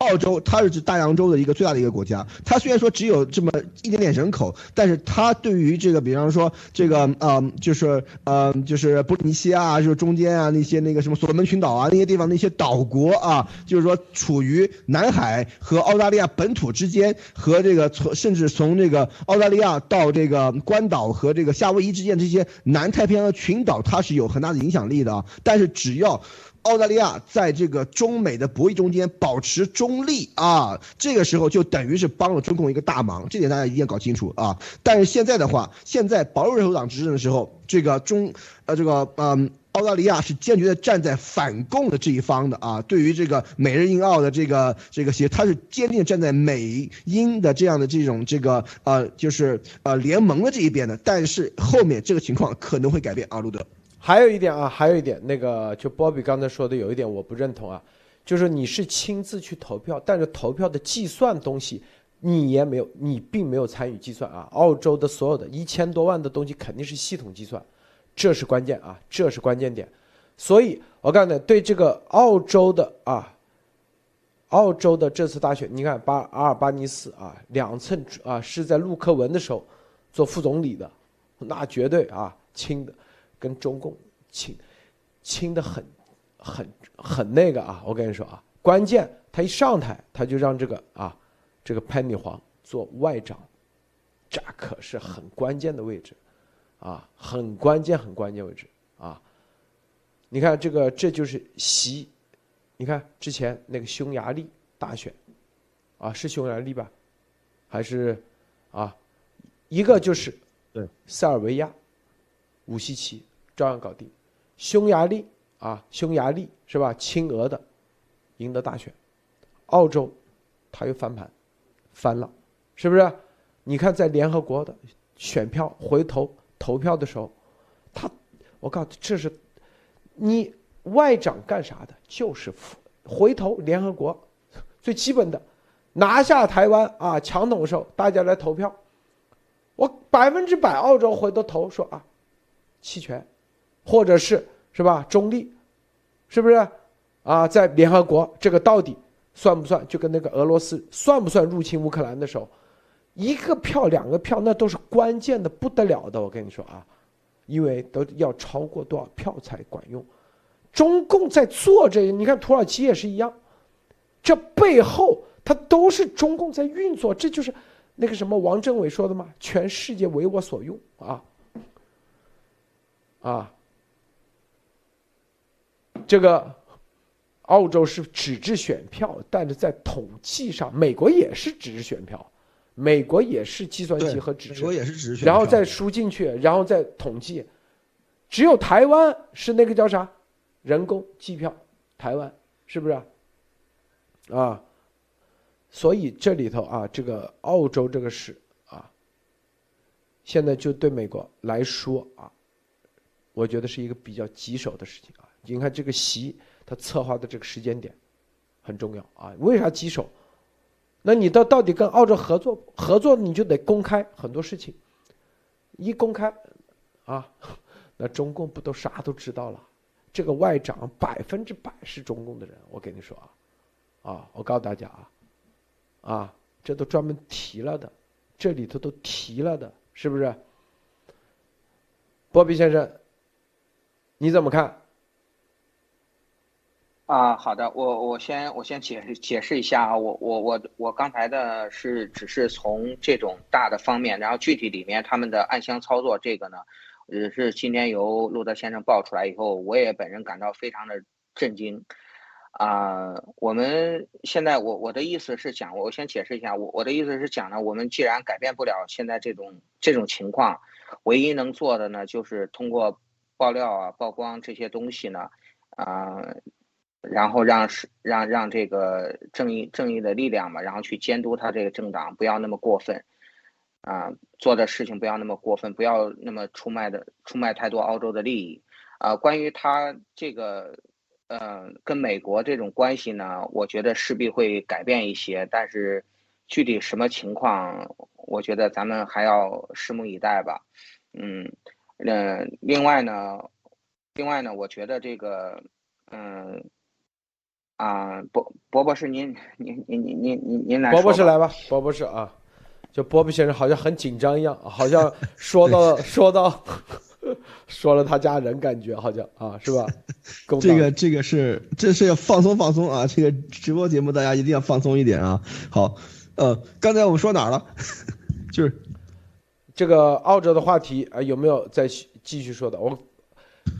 澳洲它是指大洋洲的一个最大的一个国家，它虽然说只有这么一点点人口，但是它对于这个，比方说这个，嗯，就是呃，就是波利尼西亚，就是中间啊那些那个什么所罗门群岛啊那些地方那些岛国啊，就是说处于南海和澳大利亚本土之间，和这个从甚至从这个澳大利亚到这个关岛和这个夏威夷之间这些南太平洋的群岛，它是有很大的影响力的。但是只要澳大利亚在这个中美的博弈中间保持中立啊，这个时候就等于是帮了中共一个大忙，这点大家一定要搞清楚啊。但是现在的话，现在保守党执政的时候，这个中呃这个嗯。澳大利亚是坚决的站在反共的这一方的啊，对于这个美日印澳的这个这个协，他是坚定站在美英的这样的这种这个呃就是呃联盟的这一边的。但是后面这个情况可能会改变啊，路德。还有一点啊，还有一点，那个就波比刚才说的有一点我不认同啊，就是你是亲自去投票，但是投票的计算东西你也没有，你并没有参与计算啊。澳洲的所有的一千多万的东西肯定是系统计算。这是关键啊，这是关键点，所以我告诉你，对这个澳洲的啊，澳洲的这次大选，你看巴阿尔巴尼斯啊，两次啊是在陆克文的时候做副总理的，那绝对啊亲的，跟中共亲亲的很很很那个啊，我跟你说啊，关键他一上台，他就让这个啊这个潘女皇做外长，这可是很关键的位置。啊，很关键，很关键位置啊！你看这个，这就是习。你看之前那个匈牙利大选，啊，是匈牙利吧？还是啊？一个就是对塞尔维亚，武西奇照样搞定。匈牙利啊，匈牙利是吧？亲俄的赢得大选，澳洲他又翻盘，翻了，是不是？你看在联合国的选票回头。投票的时候，他，我告诉这是，你外长干啥的？就是回头联合国最基本的，拿下台湾啊，强统的时候大家来投票，我百分之百澳洲回头投说啊，弃权，或者是是吧中立，是不是？啊，在联合国这个到底算不算？就跟那个俄罗斯算不算入侵乌克兰的时候？一个票两个票，那都是关键的不得了的。我跟你说啊，因为都要超过多少票才管用。中共在做这个，你看土耳其也是一样，这背后它都是中共在运作。这就是那个什么王政委说的嘛，全世界为我所用啊啊！这个澳洲是纸质选票，但是在统计上，美国也是纸质选票。美国也是计算机和纸质，美国也是纸质，然后再输进去，然后再统计。只有台湾是那个叫啥，人工计票，台湾是不是？啊，所以这里头啊，这个澳洲这个事啊，现在就对美国来说啊，我觉得是一个比较棘手的事情啊。你看这个习他策划的这个时间点很重要啊，为啥棘手？那你到到底跟澳洲合作合作，你就得公开很多事情，一公开，啊，那中共不都啥都知道了？这个外长百分之百是中共的人，我跟你说啊，啊，我告诉大家啊，啊，这都专门提了的，这里头都提了的，是不是？波比先生，你怎么看？啊，好的，我我先我先解释解释一下啊，我我我我刚才的是只是从这种大的方面，然后具体里面他们的暗箱操作这个呢，也是今天由路德先生爆出来以后，我也本人感到非常的震惊。啊，我们现在我我的意思是讲，我先解释一下，我我的意思是讲呢，我们既然改变不了现在这种这种情况，唯一能做的呢，就是通过爆料啊、曝光这些东西呢，啊。然后让是让让这个正义正义的力量嘛，然后去监督他这个政党，不要那么过分，啊，做的事情不要那么过分，不要那么出卖的出卖太多澳洲的利益，啊，关于他这个，呃，跟美国这种关系呢，我觉得势必会改变一些，但是具体什么情况，我觉得咱们还要拭目以待吧，嗯，嗯，另外呢，另外呢，我觉得这个，嗯。啊，博博博士，您您您您您您您来。博博士来吧，博博士啊，就波比先生好像很紧张一样，好像说到 说到 说了他家人，感觉好像啊，是吧？这个这个是这是要放松放松啊，这个直播节目大家一定要放松一点啊。好，呃，刚才我们说哪儿了？就是这个澳洲的话题啊，有没有再继续说的？我。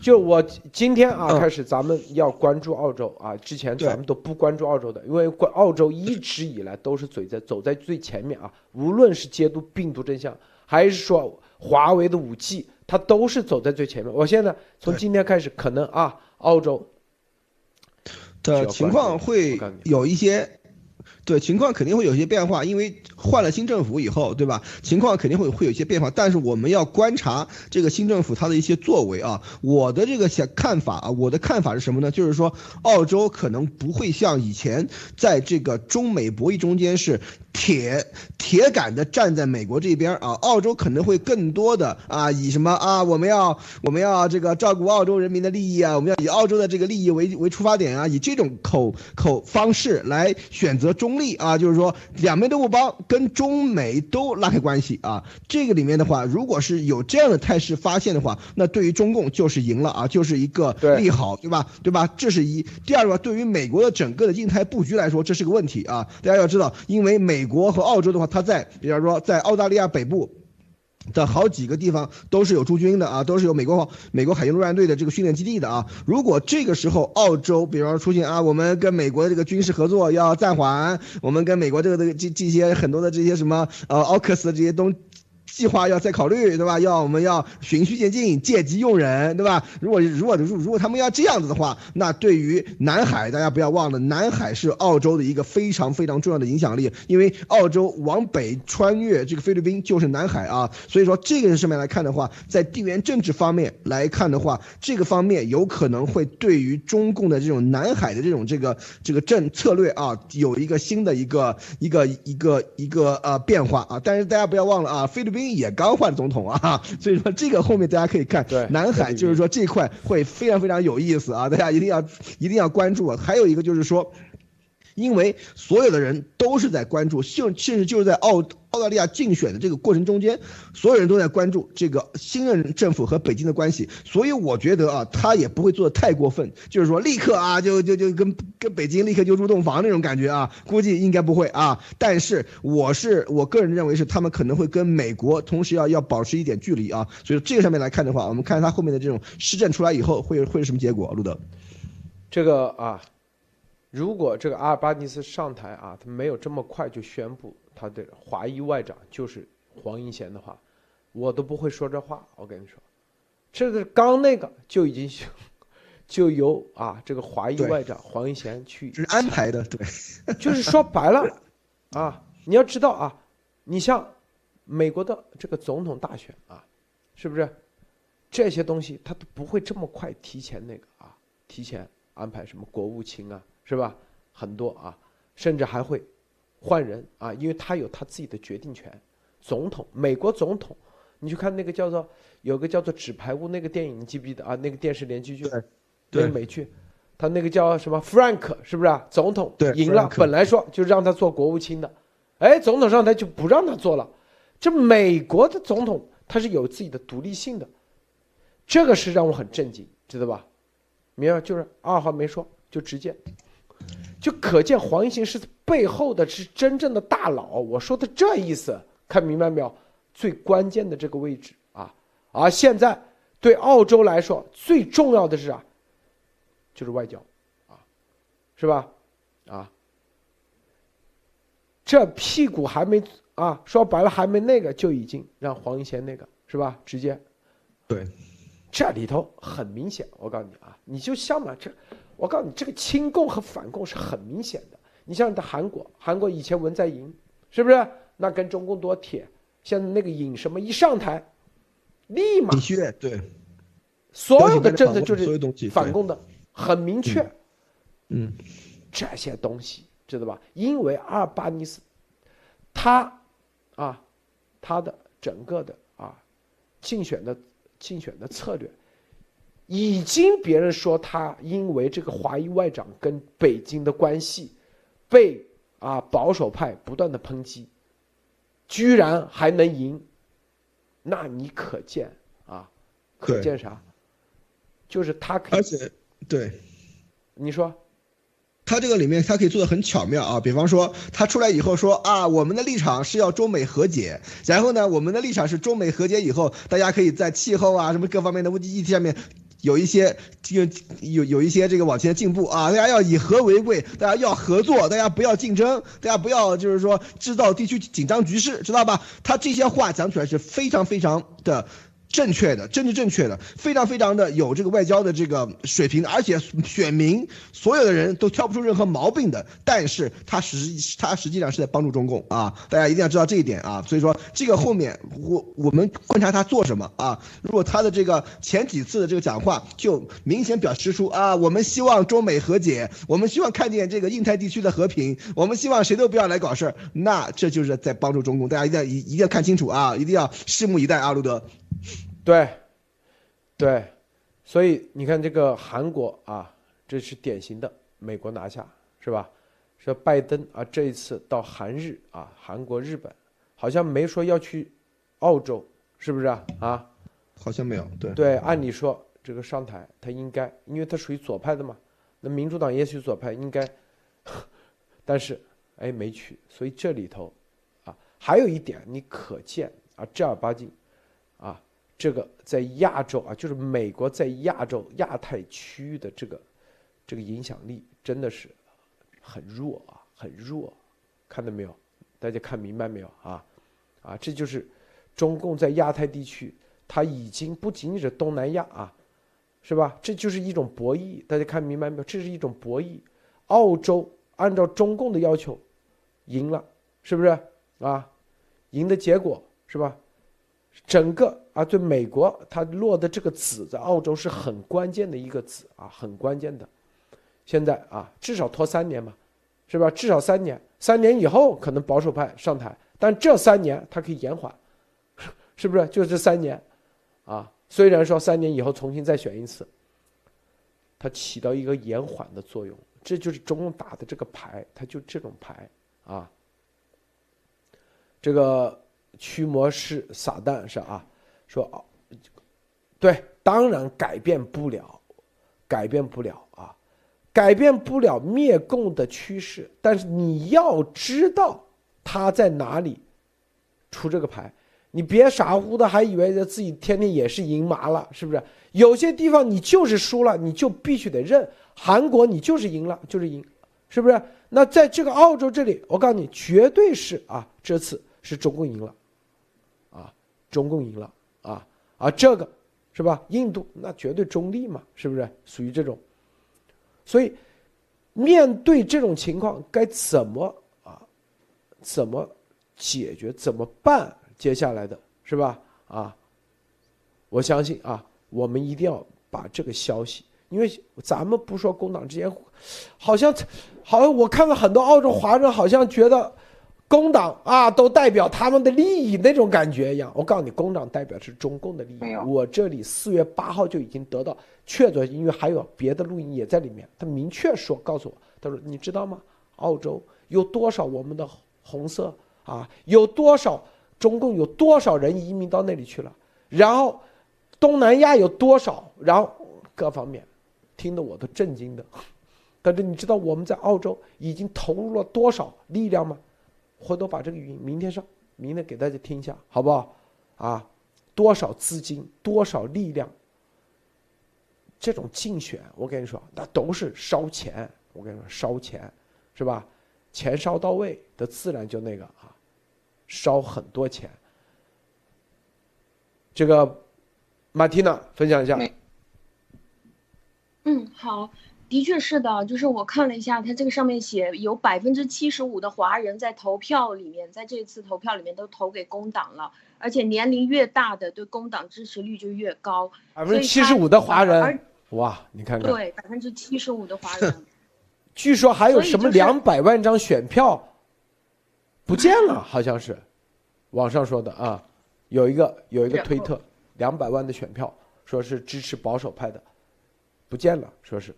就我今天啊开始，咱们要关注澳洲啊。之前咱们都不关注澳洲的，因为关澳洲一直以来都是走在走在最前面啊。无论是揭露病毒真相，还是说华为的五 G，它都是走在最前面。我现在从今天开始，可能啊，澳洲的情况会有一些。对情况肯定会有些变化，因为换了新政府以后，对吧？情况肯定会会有一些变化，但是我们要观察这个新政府它的一些作为啊。我的这个想看法啊，我的看法是什么呢？就是说，澳洲可能不会像以前在这个中美博弈中间是。铁铁杆的站在美国这边啊，澳洲可能会更多的啊，以什么啊，我们要我们要这个照顾澳洲人民的利益啊，我们要以澳洲的这个利益为为出发点啊，以这种口口方式来选择中立啊，就是说两边都不帮，跟中美都拉开关系啊。这个里面的话，如果是有这样的态势发现的话，那对于中共就是赢了啊，就是一个利好，对吧？对吧？这是一。第二个，对于美国的整个的印太布局来说，这是个问题啊。大家要知道，因为美。美国和澳洲的话，它在，比方说在澳大利亚北部的好几个地方都是有驻军的啊，都是有美国美国海军陆战队的这个训练基地的啊。如果这个时候澳洲，比方说出现啊，我们跟美国的这个军事合作要暂缓，我们跟美国这个这个这这些很多的这些什么呃奥克斯这些东。计划要再考虑，对吧？要我们要循序渐进，借机用人，对吧？如果如果如如果他们要这样子的话，那对于南海，大家不要忘了，南海是澳洲的一个非常非常重要的影响力，因为澳洲往北穿越这个菲律宾就是南海啊。所以说这个上面来看的话，在地缘政治方面来看的话，这个方面有可能会对于中共的这种南海的这种这个这个政策略啊，有一个新的一个一个一个一个呃变化啊。但是大家不要忘了啊，菲律宾。也刚换总统啊，所以说这个后面大家可以看，南海就是说这块会非常非常有意思啊，大家一定要一定要关注。还有一个就是说。因为所有的人都是在关注，甚甚至就是在澳澳大利亚竞选的这个过程中间，所有人都在关注这个新任政府和北京的关系，所以我觉得啊，他也不会做的太过分，就是说立刻啊就就就跟跟北京立刻就入洞房那种感觉啊，估计应该不会啊。但是我是我个人认为是他们可能会跟美国同时要要保持一点距离啊，所以这个上面来看的话，我们看他后面的这种施政出来以后会会是什么结果？路德，这个啊。如果这个阿尔巴尼斯上台啊，他没有这么快就宣布他的华裔外长就是黄英贤的话，我都不会说这话。我跟你说，这个刚那个就已经 就由啊这个华裔外长黄英贤去安排的，对，就是说白了啊，你要知道啊，你像美国的这个总统大选啊，是不是这些东西他都不会这么快提前那个啊，提前安排什么国务卿啊？是吧？很多啊，甚至还会换人啊，因为他有他自己的决定权。总统，美国总统，你去看那个叫做有个叫做《纸牌屋》那个电影，你记不记得啊？那个电视连续剧，对美剧，他那个叫什么 Frank 是不是啊？总统赢了，本来说就让他做国务卿的，哎，总统上台就不让他做了。这美国的总统他是有自己的独立性的，这个是让我很震惊，知道吧？明白？就是二话没说，就直接。就可见黄一行是背后的是真正的大佬，我说的这意思，看明白没有？最关键的这个位置啊，而现在对澳洲来说最重要的是啊，就是外交，啊，是吧？啊，这屁股还没啊，说白了还没那个，就已经让黄一贤那个是吧？直接，对，这里头很明显，我告诉你啊，你就像嘛这。我告诉你，这个亲共和反共是很明显的。你像在韩国，韩国以前文在寅，是不是？那跟中共多铁。现在那个尹什么一上台，立马对，所有的政策就是反共的，很明确。嗯，这些东西知道吧？因为阿尔巴尼斯，他啊，他的整个的啊，竞选的竞选的策略。已经别人说他因为这个华裔外长跟北京的关系，被啊保守派不断的抨击，居然还能赢，那你可见啊，可见啥？就是他可以而，且对。你说他这个里面他可以做的很巧妙啊，比方说他出来以后说啊，我们的立场是要中美和解，然后呢，我们的立场是中美和解以后，大家可以在气候啊什么各方面的问题议题上面。有一些这个有有一些这个往前进步啊，大家要以和为贵，大家要合作，大家不要竞争，大家不要就是说制造地区紧张局势，知道吧？他这些话讲出来是非常非常的正确的，政治正确的，非常非常的有这个外交的这个水平，而且选民所有的人都挑不出任何毛病的。但是他实他实际上是在帮助中共啊，大家一定要知道这一点啊。所以说这个后面我我们观察他做什么啊？如果他的这个前几次的这个讲话就明显表示出啊，我们希望中美和解，我们希望看见这个印太地区的和平，我们希望谁都不要来搞事儿，那这就是在帮助中共。大家一定要一一定要看清楚啊，一定要拭目以待啊，路德。对，对，所以你看这个韩国啊，这是典型的美国拿下是吧？说拜登啊，这一次到韩日啊，韩国、日本，好像没说要去澳洲，是不是啊？啊，好像没有，对对，按理说这个上台他应该，因为他属于左派的嘛，那民主党也许左派应该，但是哎没去，所以这里头啊还有一点你可见啊正儿八经啊这个在亚洲啊就是美国在亚洲亚太区域的这个这个影响力真的是很弱啊很弱，看到没有？大家看明白没有啊？啊这就是中共在亚太地区。它已经不仅仅是东南亚啊，是吧？这就是一种博弈，大家看明白没有？这是一种博弈。澳洲按照中共的要求赢了，是不是啊？赢的结果是吧？整个啊，对美国它落的这个子在澳洲是很关键的一个子啊，很关键的。现在啊，至少拖三年嘛，是吧？至少三年，三年以后可能保守派上台，但这三年它可以延缓，是不是？就这三年。啊，虽然说三年以后重新再选一次，它起到一个延缓的作用，这就是中共打的这个牌，它就这种牌啊。这个驱魔师撒旦是啊，说，对，当然改变不了，改变不了啊，改变不了灭共的趋势，但是你要知道他在哪里出这个牌。你别傻乎乎的，还以为自己天天也是赢麻了，是不是？有些地方你就是输了，你就必须得认。韩国你就是赢了，就是赢，是不是？那在这个澳洲这里，我告诉你，绝对是啊，这次是中共赢了，中共赢了啊啊，这个是吧？印度那绝对中立嘛，是不是？属于这种。所以，面对这种情况，该怎么啊？怎么解决？怎么办？接下来的是吧？啊，我相信啊，我们一定要把这个消息，因为咱们不说工党之间，好像，好像我看到很多澳洲华人好像觉得工党啊都代表他们的利益那种感觉一样。我告诉你，工党代表是中共的利益。我这里四月八号就已经得到确凿，因为还有别的录音也在里面，他明确说告诉我，他说你知道吗？澳洲有多少我们的红色啊？有多少？中共有多少人移民到那里去了？然后，东南亚有多少？然后各方面，听得我都震惊的。但是你知道我们在澳洲已经投入了多少力量吗？回头把这个语音明天上，明天给大家听一下，好不好？啊，多少资金，多少力量？这种竞选，我跟你说，那都是烧钱。我跟你说，烧钱，是吧？钱烧到位的，自然就那个啊。烧很多钱，这个马蒂娜分享一下。嗯，好，的确是的，就是我看了一下，它这个上面写有百分之七十五的华人在投票里面，在这次投票里面都投给工党了，而且年龄越大的对工党支持率就越高。百分之七十五的华人，哇，你看看。对，百分之七十五的华人。据说还有什么两百万张选票。不见了，好像是，网上说的啊，有一个有一个推特，两百万的选票，说是支持保守派的，不见了，说是。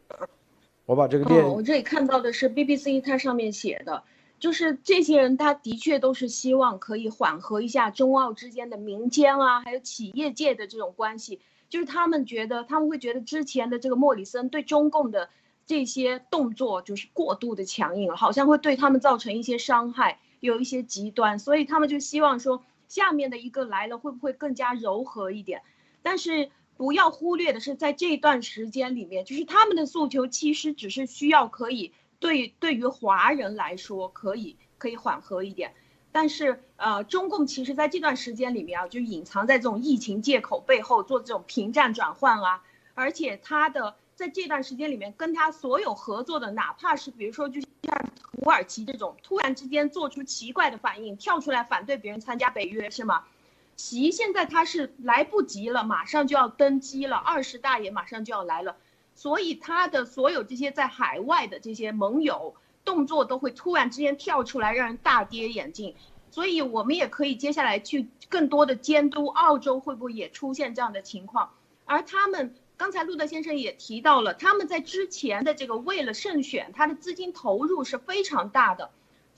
我把这个链，我这里看到的是 BBC 它上面写的，就是这些人他的确都是希望可以缓和一下中澳之间的民间啊，还有企业界的这种关系，就是他们觉得他们会觉得之前的这个莫里森对中共的这些动作就是过度的强硬了，好像会对他们造成一些伤害，有一些极端，所以他们就希望说下面的一个来了会不会更加柔和一点，但是。不要忽略的是，在这段时间里面，就是他们的诉求其实只是需要可以对对于华人来说可以可以缓和一点，但是呃，中共其实在这段时间里面啊，就隐藏在这种疫情借口背后做这种平战转换啊，而且他的在这段时间里面跟他所有合作的，哪怕是比如说就像土耳其这种突然之间做出奇怪的反应，跳出来反对别人参加北约是吗？习现在他是来不及了，马上就要登基了，二十大也马上就要来了，所以他的所有这些在海外的这些盟友动作都会突然之间跳出来，让人大跌眼镜。所以我们也可以接下来去更多的监督澳洲会不会也出现这样的情况。而他们刚才路德先生也提到了，他们在之前的这个为了胜选，他的资金投入是非常大的。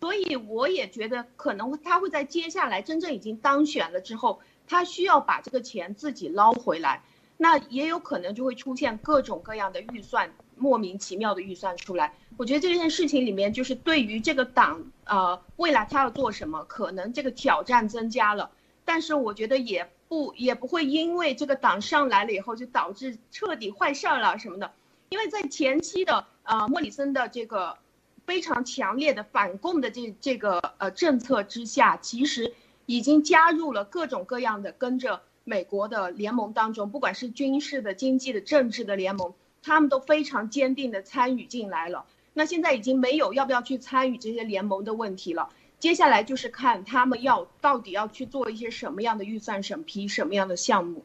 所以我也觉得可能他会在接下来真正已经当选了之后，他需要把这个钱自己捞回来，那也有可能就会出现各种各样的预算，莫名其妙的预算出来。我觉得这件事情里面就是对于这个党，呃，未来他要做什么，可能这个挑战增加了。但是我觉得也不也不会因为这个党上来了以后就导致彻底坏事儿了什么的，因为在前期的呃莫里森的这个。非常强烈的反共的这这个呃政策之下，其实已经加入了各种各样的跟着美国的联盟当中，不管是军事的、经济的、政治的联盟，他们都非常坚定的参与进来了。那现在已经没有要不要去参与这些联盟的问题了，接下来就是看他们要到底要去做一些什么样的预算审批，什么样的项目。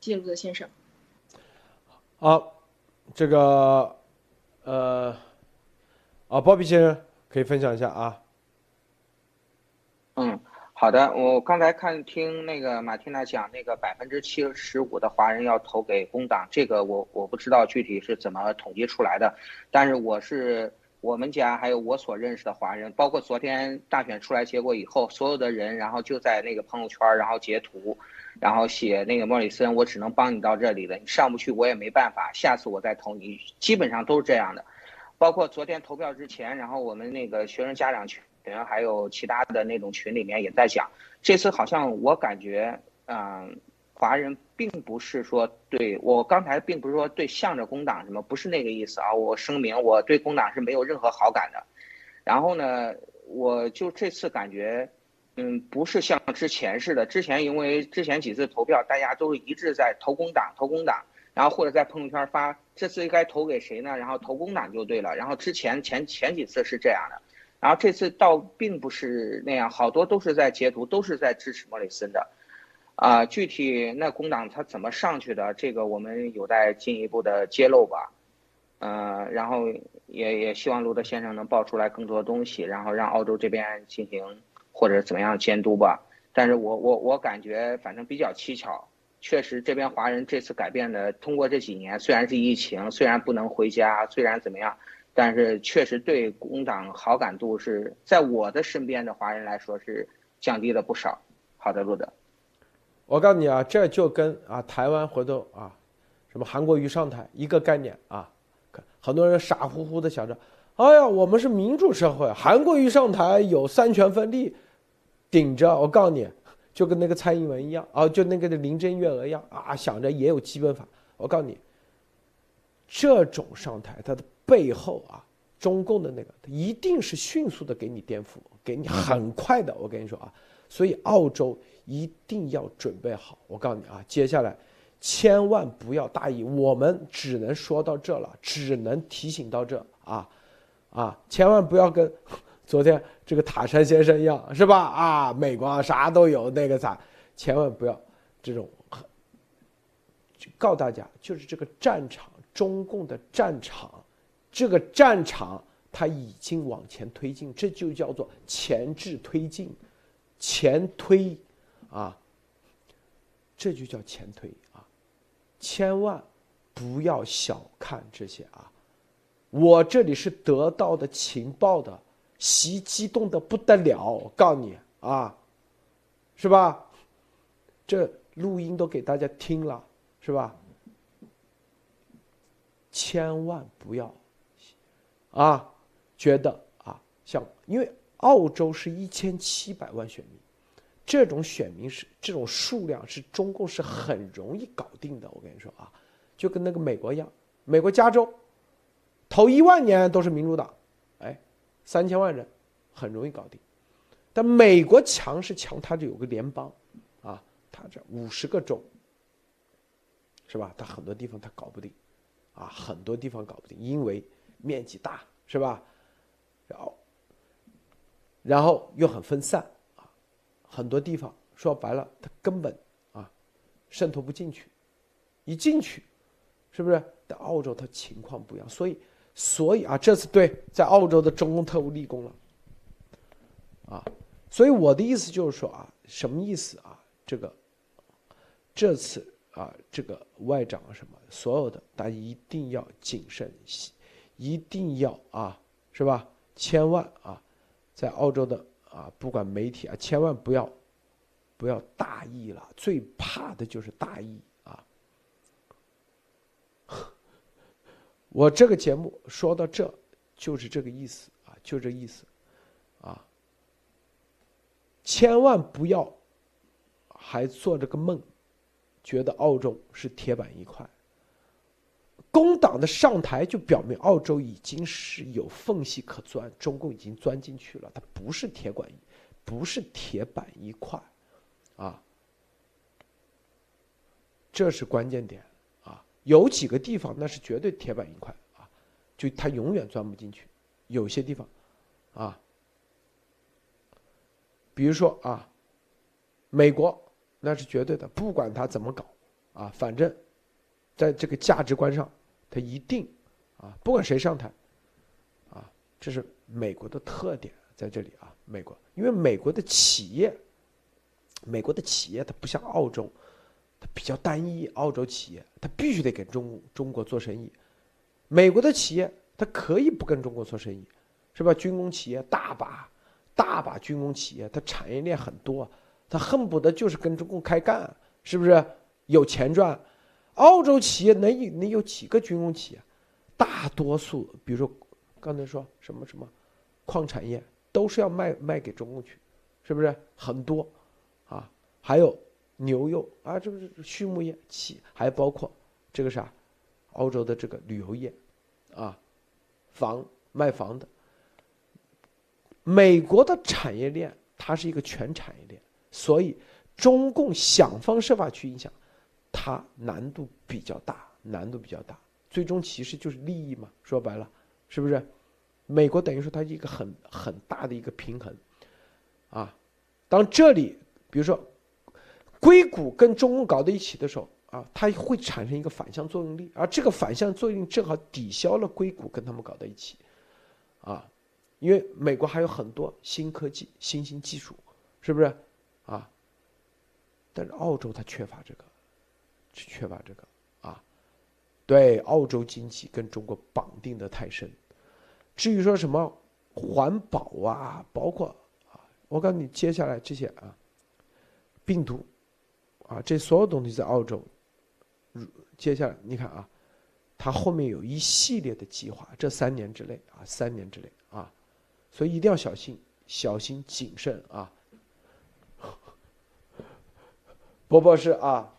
谢鲁德先生。好，这个呃。啊，鲍比先生可以分享一下啊。嗯，好的，我刚才看听那个马蒂娜讲那个百分之七十五的华人要投给工党，这个我我不知道具体是怎么统计出来的，但是我是我们家还有我所认识的华人，包括昨天大选出来结果以后，所有的人然后就在那个朋友圈然后截图，然后写那个莫里森，我只能帮你到这里了，你上不去我也没办法，下次我再投你，基本上都是这样的。包括昨天投票之前，然后我们那个学生家长群，还有其他的那种群里面也在讲，这次好像我感觉，嗯，华人并不是说对我刚才并不是说对向着工党什么，不是那个意思啊。我声明我对工党是没有任何好感的。然后呢，我就这次感觉，嗯，不是像之前似的，之前因为之前几次投票大家都是一致在投工党，投工党。然后或者在朋友圈发这次应该投给谁呢？然后投工党就对了。然后之前前前几次是这样的，然后这次倒并不是那样，好多都是在截图，都是在支持莫里森的。啊，具体那工党他怎么上去的？这个我们有待进一步的揭露吧。嗯，然后也也希望罗德先生能爆出来更多东西，然后让澳洲这边进行或者怎么样监督吧。但是我我我感觉反正比较蹊跷。确实，这边华人这次改变的，通过这几年，虽然是疫情，虽然不能回家，虽然怎么样，但是确实对工党好感度是在我的身边的华人来说是降低了不少。好的，路德，我告诉你啊，这就跟啊台湾活动啊，什么韩国瑜上台一个概念啊，很多人傻乎乎的想着，哎呀，我们是民主社会，韩国瑜上台有三权分立，顶着，我告诉你。就跟那个蔡英文一样啊，就那个的林郑月娥一样啊，想着也有基本法。我告诉你，这种上台，它的背后啊，中共的那个，一定是迅速的给你颠覆，给你很快的。我跟你说啊，所以澳洲一定要准备好。我告诉你啊，接下来千万不要大意，我们只能说到这了，只能提醒到这啊啊，千万不要跟。昨天这个塔山先生一样是吧？啊，美国啥都有，那个啥，千万不要这种。告诉大家，就是这个战场，中共的战场，这个战场它已经往前推进，这就叫做前置推进，前推，啊，这就叫前推啊，千万不要小看这些啊！我这里是得到的情报的，袭激动的不得了，我告诉你啊，是吧？这录音都给大家听了，是吧？千万不要啊，觉得啊，像因为澳洲是一千七百万选民，这种选民是这种数量是中共是很容易搞定的。我跟你说啊，就跟那个美国一样，美国加州头一万年都是民主党，三千万人很容易搞定。但美国强是强，它就有个联邦啊，它这五十个州是吧？它很多地方它搞不定。啊，很多地方搞不定，因为面积大，是吧？然后，然后又很分散啊，很多地方说白了，它根本啊渗透不进去，一进去，是不是？在澳洲它情况不一样，所以，所以啊，这次对在澳洲的中共特务立功了，啊，所以我的意思就是说啊，什么意思啊？这个这次。啊，这个外长什么，所有的大家一定要谨慎，一定要啊，是吧？千万啊，在澳洲的啊，不管媒体啊，千万不要不要大意了，最怕的就是大意啊。我这个节目说到这，就是这个意思啊，就这意思啊，千万不要还做这个梦。觉得澳洲是铁板一块，工党的上台就表明澳洲已经是有缝隙可钻，中共已经钻进去了，它不是铁管，不是铁板一块，啊，这是关键点，有几个地方那是绝对铁板一块啊，就它永远钻不进去，有些地方，啊，比如说啊，美国。那是绝对的，不管他怎么搞，啊，反正，在这个价值观上，他一定，啊，不管谁上台，啊，这是美国的特点在这里啊，美国，因为美国的企业，美国的企业它不像澳洲，它比较单一，澳洲企业它必须得跟中中国做生意，美国的企业它可以不跟中国做生意，是吧？军工企业大把，大把军工企业，它产业链很多。它恨不得就是跟中共开干，是不是有钱赚？澳洲企业能有能有几个军工企业？大多数，比如说刚才说什么什么矿产业，都是要卖卖给中共去，是不是很多？啊，还有牛肉啊，这不是畜牧业，企还包括这个啥，欧洲的这个旅游业，啊，房卖房的。美国的产业链，它是一个全产业链。所以，中共想方设法去影响，它难度比较大，难度比较大。最终其实就是利益嘛，说白了，是不是？美国等于说它一个很很大的一个平衡，啊，当这里比如说硅谷跟中共搞在一起的时候，啊，它会产生一个反向作用力，而这个反向作用正好抵消了硅谷跟他们搞在一起，啊，因为美国还有很多新科技、新兴技术，是不是？啊，但是澳洲它缺乏这个，缺乏这个啊，对，澳洲经济跟中国绑定的太深。至于说什么环保啊，包括啊，我告诉你，接下来这些啊，病毒啊，这所有东西在澳洲，接下来你看啊，它后面有一系列的计划，这三年之内啊，三年之内啊，所以一定要小心，小心谨慎啊。波波是啊，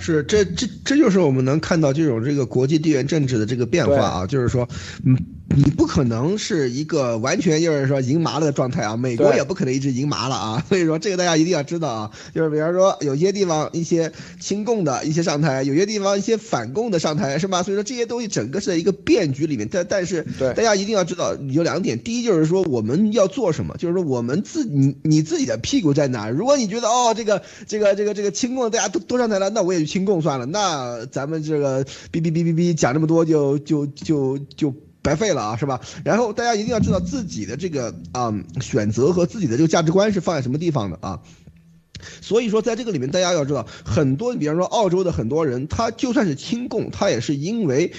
是这这这就是我们能看到这种这个国际地缘政治的这个变化啊，就是说，嗯。你不可能是一个完全就是说赢麻了的状态啊，美国也不可能一直赢麻了啊，所以说这个大家一定要知道啊，就是比方说有些地方一些亲共的一些上台，有些地方一些反共的上台是吧？所以说这些东西整个是在一个变局里面，但但是大家一定要知道有两点，第一就是说我们要做什么，就是说我们自你你自己的屁股在哪？如果你觉得哦这个这个这个这个亲共大家都都上台了，那我也去亲共算了，那咱们这个哔哔哔哔哔讲这么多就就就就。白费了啊，是吧？然后大家一定要知道自己的这个啊选择和自己的这个价值观是放在什么地方的啊。所以说，在这个里面，大家要知道，很多，比方说澳洲的很多人，他就算是亲共，他也是因为。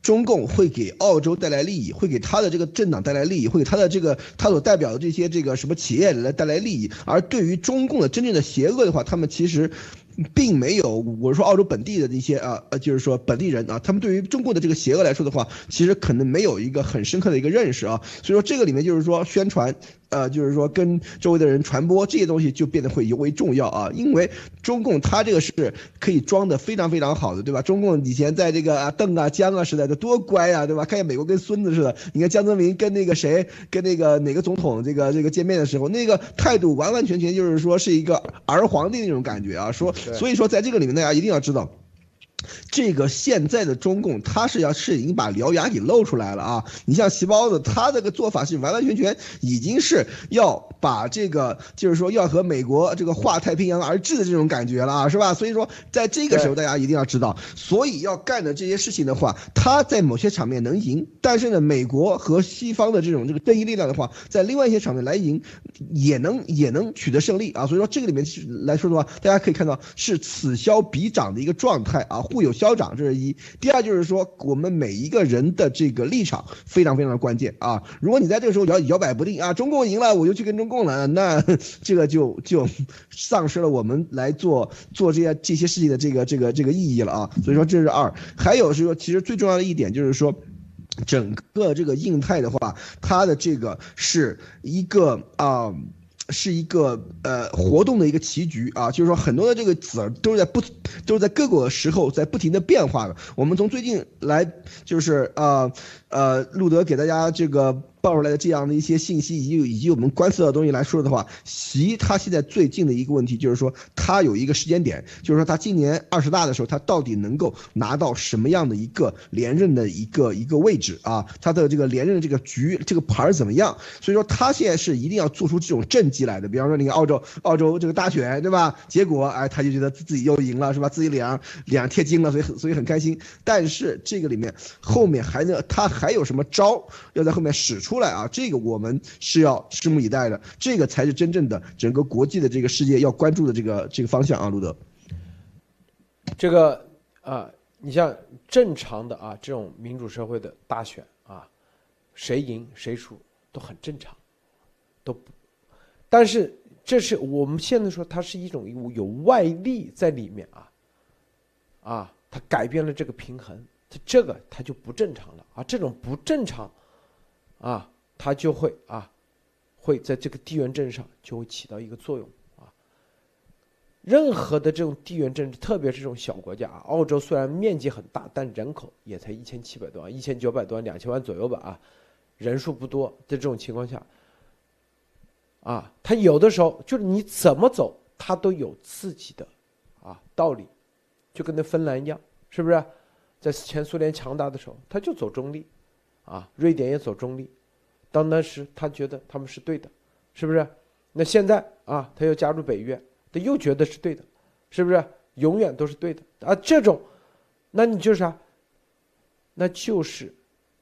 中共会给澳洲带来利益，会给他的这个政党带来利益，会给他的这个他所代表的这些这个什么企业来带来利益。而对于中共的真正的邪恶的话，他们其实。并没有，我说澳洲本地的一些啊呃，就是说本地人啊，他们对于中国的这个邪恶来说的话，其实可能没有一个很深刻的一个认识啊。所以说这个里面就是说宣传，呃，就是说跟周围的人传播这些东西就变得会尤为重要啊。因为中共他这个是可以装的非常非常好的，对吧？中共以前在这个啊邓啊江啊时代的多乖啊，对吧？看见美国跟孙子似的。你看江泽民跟那个谁，跟那个哪个总统这个这个见面的时候，那个态度完完全全就是说是一个儿皇帝那种感觉啊，说。所以说，在这个里面，大家一定要知道。这个现在的中共，他是要是已经把獠牙给露出来了啊！你像席包子，他这个做法是完完全全已经是要把这个，就是说要和美国这个划太平洋而治的这种感觉了啊，是吧？所以说，在这个时候，大家一定要知道，所以要干的这些事情的话，他在某些场面能赢，但是呢，美国和西方的这种这个正义力量的话，在另外一些场面来赢，也能也能取得胜利啊！所以说，这个里面来说的话，大家可以看到是此消彼长的一个状态啊。互有消长，这是一。第二就是说，我们每一个人的这个立场非常非常的关键啊。如果你在这个时候摇摇摆不定啊，中共赢了我就去跟中共了，那 这个就就丧失了我们来做做这些这些事情的这个这个这个意义了啊。所以说这是二。还有是说，其实最重要的一点就是说，整个这个印太的话，它的这个是一个啊。是一个呃活动的一个棋局啊，就是说很多的这个子儿都是在不都是在各个时候在不停的变化的。我们从最近来就是呃呃路德给大家这个。爆出来的这样的一些信息，以及以及我们观测的东西来说的话，习他现在最近的一个问题就是说，他有一个时间点，就是说他今年二十大的时候，他到底能够拿到什么样的一个连任的一个一个位置啊？他的这个连任的这个局这个牌怎么样？所以说他现在是一定要做出这种政绩来的。比方说，你看澳洲澳洲这个大选对吧？结果哎，他就觉得自己又赢了是吧？自己脸上脸上贴金了，所以很所以很开心。但是这个里面后面还能他还有什么招要在后面使出？出来啊！这个我们是要拭目以待的，这个才是真正的整个国际的这个世界要关注的这个这个方向啊，路德。这个啊，你像正常的啊这种民主社会的大选啊，谁赢谁输都很正常，都不。但是这是我们现在说，它是一种有有外力在里面啊，啊，它改变了这个平衡，它这个它就不正常了啊，这种不正常。啊，它就会啊，会在这个地缘政治上就会起到一个作用啊。任何的这种地缘政治，特别是这种小国家啊，澳洲虽然面积很大，但人口也才一千七百多万、一千九百多万、两千万左右吧啊，人数不多的这种情况下，啊，它有的时候就是你怎么走，它都有自己的啊道理，就跟那芬兰一样，是不是？在前苏联强大的时候，他就走中立。啊，瑞典也走中立，当当时他觉得他们是对的，是不是？那现在啊，他又加入北约，他又觉得是对的，是不是？永远都是对的啊！这种，那你就是啥？那就是，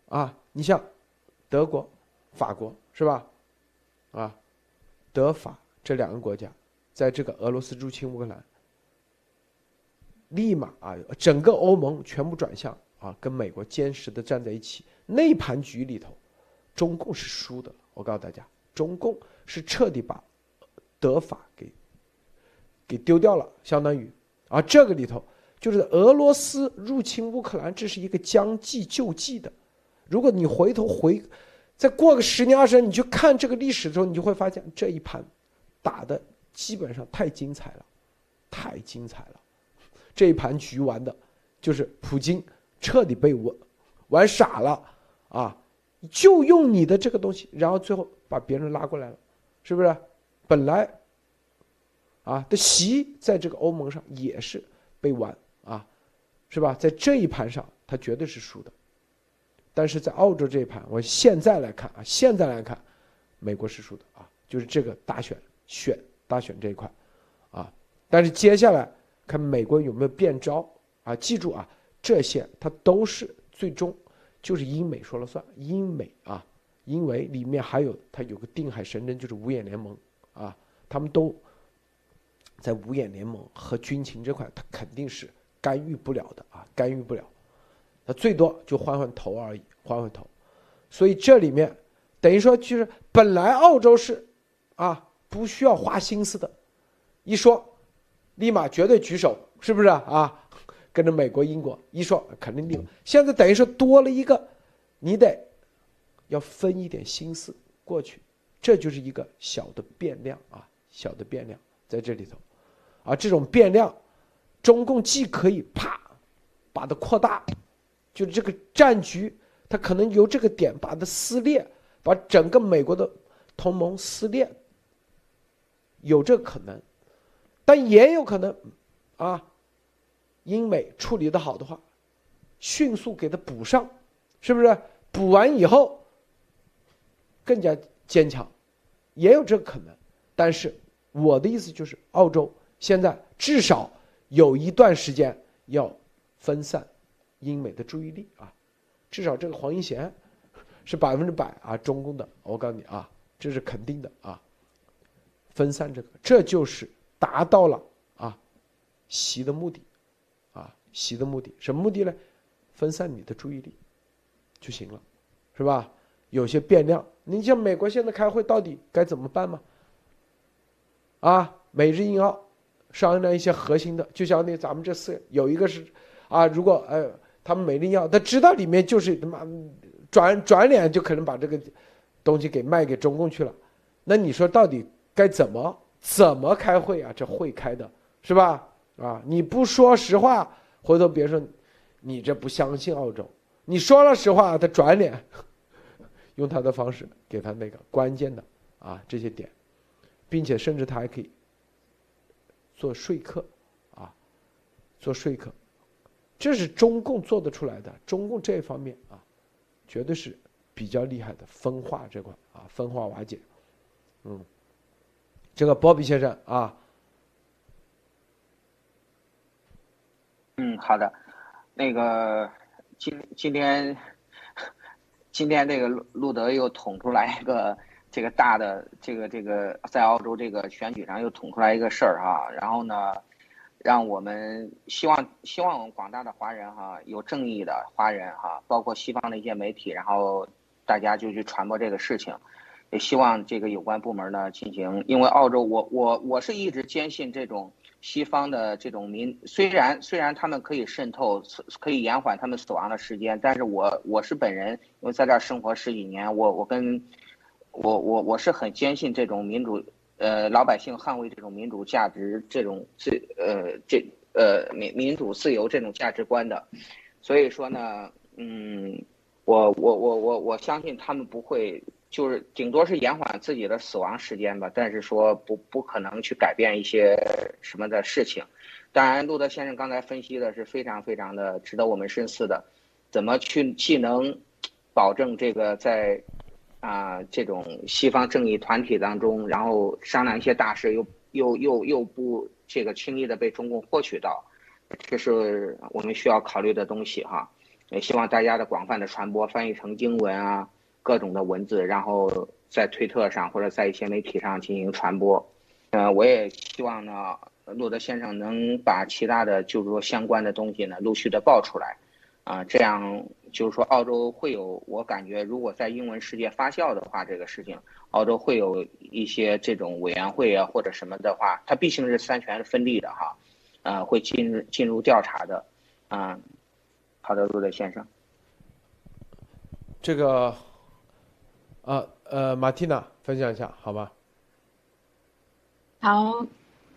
啊，你像德国、法国是吧？啊，德法这两个国家，在这个俄罗斯入侵乌克兰，立马啊，整个欧盟全部转向啊，跟美国坚实的站在一起。那盘局里头，中共是输的。我告诉大家，中共是彻底把德法给给丢掉了，相当于。而这个里头，就是俄罗斯入侵乌克兰，这是一个将计就计的。如果你回头回，再过个十年二十年，你去看这个历史的时候，你就会发现这一盘打的基本上太精彩了，太精彩了。这一盘局玩的，就是普京彻底被我玩傻了。啊，就用你的这个东西，然后最后把别人拉过来了，是不是？本来啊的席在这个欧盟上也是被玩啊，是吧？在这一盘上，他绝对是输的。但是在澳洲这一盘，我现在来看啊，现在来看，美国是输的啊，就是这个大选选大选这一块啊。但是接下来看美国有没有变招啊？记住啊，这些它都是最终。就是英美说了算，英美啊，因为里面还有它有个定海神针，就是五眼联盟啊，他们都在五眼联盟和军情这块，他肯定是干预不了的啊，干预不了，他最多就换换头而已，换换头。所以这里面等于说，就是本来澳洲是啊不需要花心思的，一说立马绝对举手，是不是啊？跟着美国、英国一说，肯定立马。现在等于说多了一个，你得要分一点心思过去，这就是一个小的变量啊，小的变量在这里头。啊，这种变量，中共既可以啪把它扩大，就是这个战局，它可能由这个点把它撕裂，把整个美国的同盟撕裂，有这可能，但也有可能，啊，英美处理的好的话，迅速给它补上，是不是？补完以后更加坚强，也有这个可能。但是我的意思就是，澳洲。现在至少有一段时间要分散英美的注意力啊，至少这个黄英贤是百分之百啊中共的，我告诉你啊，这是肯定的啊。分散这个，这就是达到了啊习的目的习的目的，什么目的呢？分散你的注意力就行了，是吧？有些变量，你像美国现在开会到底该怎么办吗？啊，美日印澳。商量一些核心的，就像那咱们这四有一个是，啊，如果呃他们美力要他知道里面就是他妈转转脸就可能把这个东西给卖给中共去了，那你说到底该怎么怎么开会啊？这会开的是吧？啊，你不说实话，回头别说你这不相信澳洲，你说了实话，他转脸 用他的方式给他那个关键的啊这些点，并且甚至他还可以。做说客，啊，做说客，这是中共做得出来的。中共这一方面啊，绝对是比较厉害的分化这块啊，分化瓦解。嗯，这个波比先生啊，嗯，好的，那个今今天今天这个路路德又捅出来一个。这个大的这个这个在澳洲这个选举上又捅出来一个事儿哈，然后呢，让我们希望希望我们广大的华人哈有正义的华人哈，包括西方的一些媒体，然后大家就去传播这个事情，也希望这个有关部门呢进行，因为澳洲我我我是一直坚信这种西方的这种民虽然虽然他们可以渗透可以延缓他们死亡的时间，但是我我是本人因为在这儿生活十几年，我我跟。我我我是很坚信这种民主，呃，老百姓捍卫这种民主价值，这种自呃这呃民民主自由这种价值观的，所以说呢，嗯，我我我我我相信他们不会，就是顶多是延缓自己的死亡时间吧，但是说不不可能去改变一些什么的事情。当然，路德先生刚才分析的是非常非常的值得我们深思的，怎么去既能保证这个在。啊，这种西方正义团体当中，然后商量一些大事，又又又又不这个轻易的被中共获取到，这是我们需要考虑的东西哈。也希望大家的广泛的传播，翻译成英文啊，各种的文字，然后在推特上或者在一些媒体上进行传播。呃，我也希望呢，洛德先生能把其他的就是说相关的东西呢，陆续的报出来。啊，这样就是说，澳洲会有，我感觉如果在英文世界发酵的话，这个事情，澳洲会有一些这种委员会啊或者什么的话，它毕竟是三权分立的哈，啊，会进入进入调查的，啊，好的，洛德先生，这个，啊呃，马蒂娜分享一下好吗？好，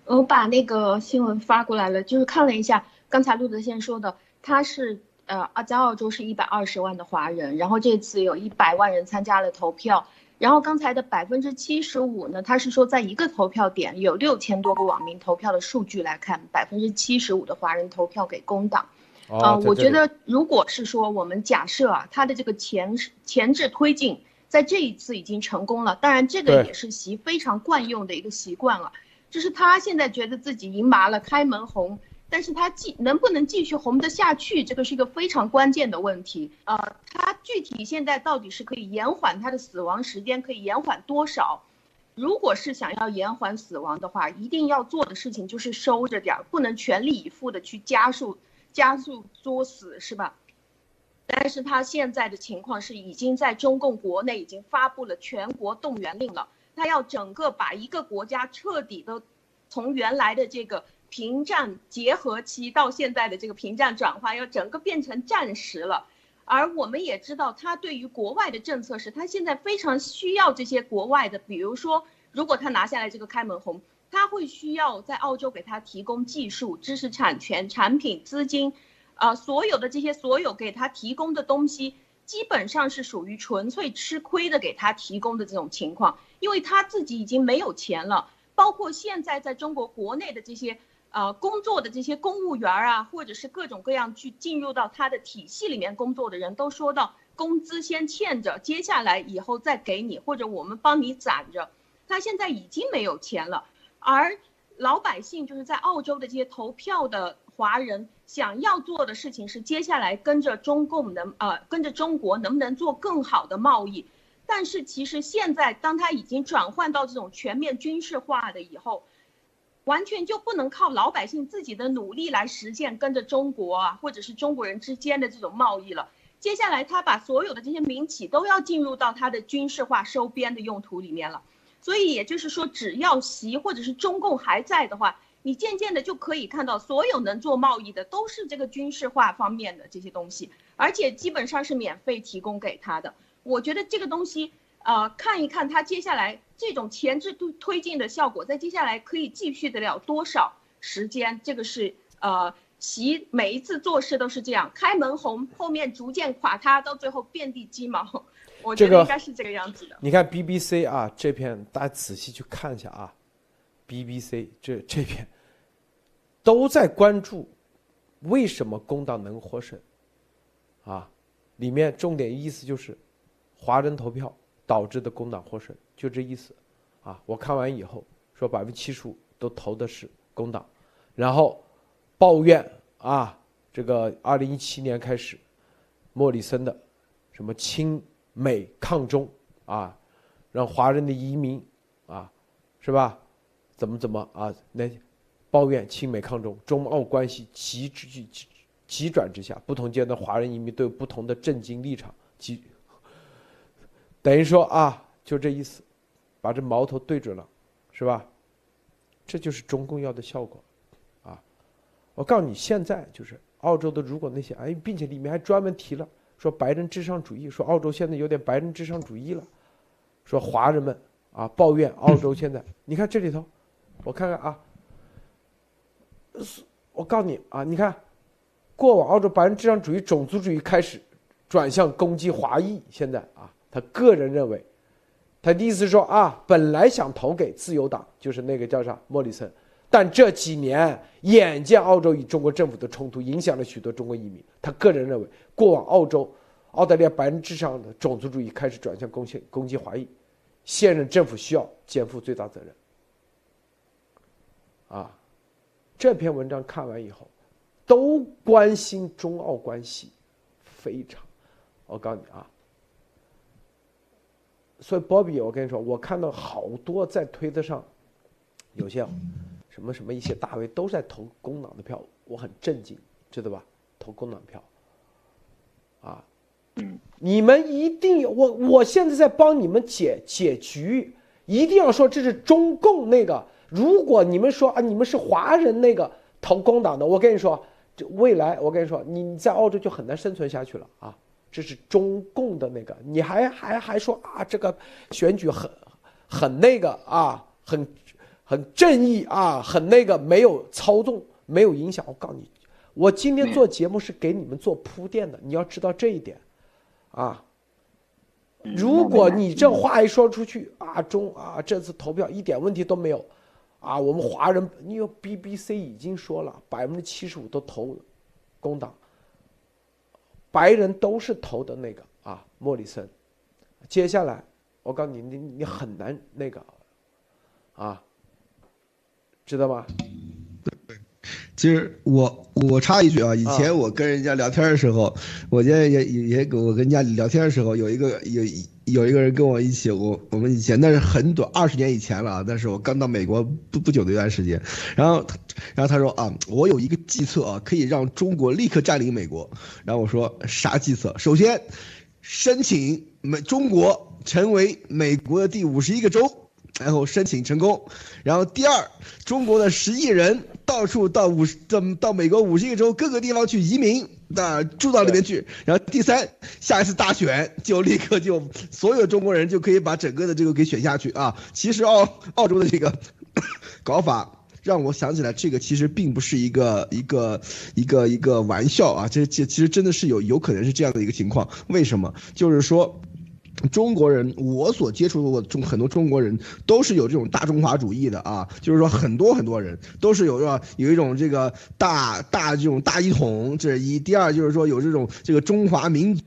我把那个新闻发过来了，就是看了一下刚才陆德先说的，他是。呃，在澳洲是一百二十万的华人，然后这次有一百万人参加了投票，然后刚才的百分之七十五呢，他是说在一个投票点有六千多个网民投票的数据来看，百分之七十五的华人投票给工党。啊，我觉得如果是说我们假设啊，他的这个前前置推进在这一次已经成功了，当然这个也是习非常惯用的一个习惯了，就是他现在觉得自己赢麻了，开门红。但是他继能不能继续红得下去，这个是一个非常关键的问题。呃，他具体现在到底是可以延缓他的死亡时间，可以延缓多少？如果是想要延缓死亡的话，一定要做的事情就是收着点儿，不能全力以赴的去加速加速作死，是吧？但是他现在的情况是，已经在中共国内已经发布了全国动员令了，他要整个把一个国家彻底的从原来的这个平战结合期到现在的这个平战转换，要整个变成战时了。而我们也知道，他对于国外的政策是，他现在非常需要这些国外的，比如说，如果他拿下来这个开门红，他会需要在澳洲给他提供技术、知识产权、产品、资金，啊，所有的这些所有给他提供的东西，基本上是属于纯粹吃亏的给他提供的这种情况，因为他自己已经没有钱了，包括现在在中国国内的这些。呃，工作的这些公务员啊，或者是各种各样去进入到他的体系里面工作的人，都说到工资先欠着，接下来以后再给你，或者我们帮你攒着。他现在已经没有钱了，而老百姓就是在澳洲的这些投票的华人，想要做的事情是接下来跟着中共能呃跟着中国能不能做更好的贸易。但是其实现在当他已经转换到这种全面军事化的以后。完全就不能靠老百姓自己的努力来实现跟着中国啊，或者是中国人之间的这种贸易了。接下来他把所有的这些民企都要进入到他的军事化收编的用途里面了。所以也就是说，只要习或者是中共还在的话，你渐渐的就可以看到，所有能做贸易的都是这个军事化方面的这些东西，而且基本上是免费提供给他的。我觉得这个东西。呃，看一看他接下来这种前置推推进的效果，在接下来可以继续得了多少时间？这个是呃，习每一次做事都是这样，开门红，后面逐渐垮塌，到最后遍地鸡毛。我觉得应该是这个样子的。你看 BBC 啊，这篇大家仔细去看一下啊，BBC 这这篇都在关注为什么工党能获胜啊，里面重点意思就是华人投票。导致的工党获胜，就这意思，啊，我看完以后说百分之七十五都投的是工党，然后抱怨啊，这个二零一七年开始，莫里森的什么亲美抗中啊，让华人的移民啊，是吧？怎么怎么啊？那抱怨亲美抗中，中澳关系急之急急转直下，不同阶段华人移民都有不同的震惊立场，急。等于说啊，就这意思，把这矛头对准了，是吧？这就是中共要的效果，啊！我告诉你，现在就是澳洲的，如果那些哎，并且里面还专门提了说白人至上主义，说澳洲现在有点白人至上主义了，说华人们啊抱怨澳洲现在，你看这里头，我看看啊，我告诉你啊，你看，过往澳洲白人至上主义、种族主义开始转向攻击华裔，现在啊。他个人认为，他的意思是说啊，本来想投给自由党，就是那个叫啥莫里森，但这几年眼见澳洲与中国政府的冲突影响了许多中国移民，他个人认为，过往澳洲、澳大利亚百分之上的种族主义开始转向攻击攻击华裔，现任政府需要肩负最大责任。啊，这篇文章看完以后，都关心中澳关系，非常，我告诉你啊。所以，鲍比，我跟你说，我看到好多在推特上，有些什么什么一些大 V 都在投工党的票，我很震惊，知道吧？投工党票，啊，你们一定要我，我现在在帮你们解解局，一定要说这是中共那个。如果你们说啊，你们是华人那个投工党的，我跟你说，这未来我跟你说，你在澳洲就很难生存下去了啊。这是中共的那个，你还还还说啊，这个选举很很那个啊，很很正义啊，很那个没有操纵，没有影响。我告诉你，我今天做节目是给你们做铺垫的，你要知道这一点啊。如果你这话一说出去啊，中啊这次投票一点问题都没有啊，我们华人，你有 BBC 已经说了，百分之七十五都投工党。白人都是投的那个啊，莫里森。接下来，我告诉你，你你很难那个，啊，知道吗？其实我我插一句啊，以前我跟人家聊天的时候，我也也也我跟人家聊天的时候，有一个有有一个人跟我一起，我我们以前那是很短，二十年以前了啊，那是我刚到美国不不久的一段时间。然后，然后他说啊，我有一个计策啊，可以让中国立刻占领美国。然后我说啥计策？首先，申请美中国成为美国的第五十一个州。然后申请成功，然后第二，中国的十亿人到处到五十到到美国五十个州各个地方去移民，那住到里面去。然后第三，下一次大选就立刻就所有中国人就可以把整个的这个给选下去啊。其实澳澳洲的这个 搞法让我想起来，这个其实并不是一个一个一个一个玩笑啊，这这其实真的是有有可能是这样的一个情况。为什么？就是说。中国人，我所接触过中很多中国人都是有这种大中华主义的啊，就是说很多很多人都是有个有一种这个大大这种大一统，这一；第二就是说有这种这个中华民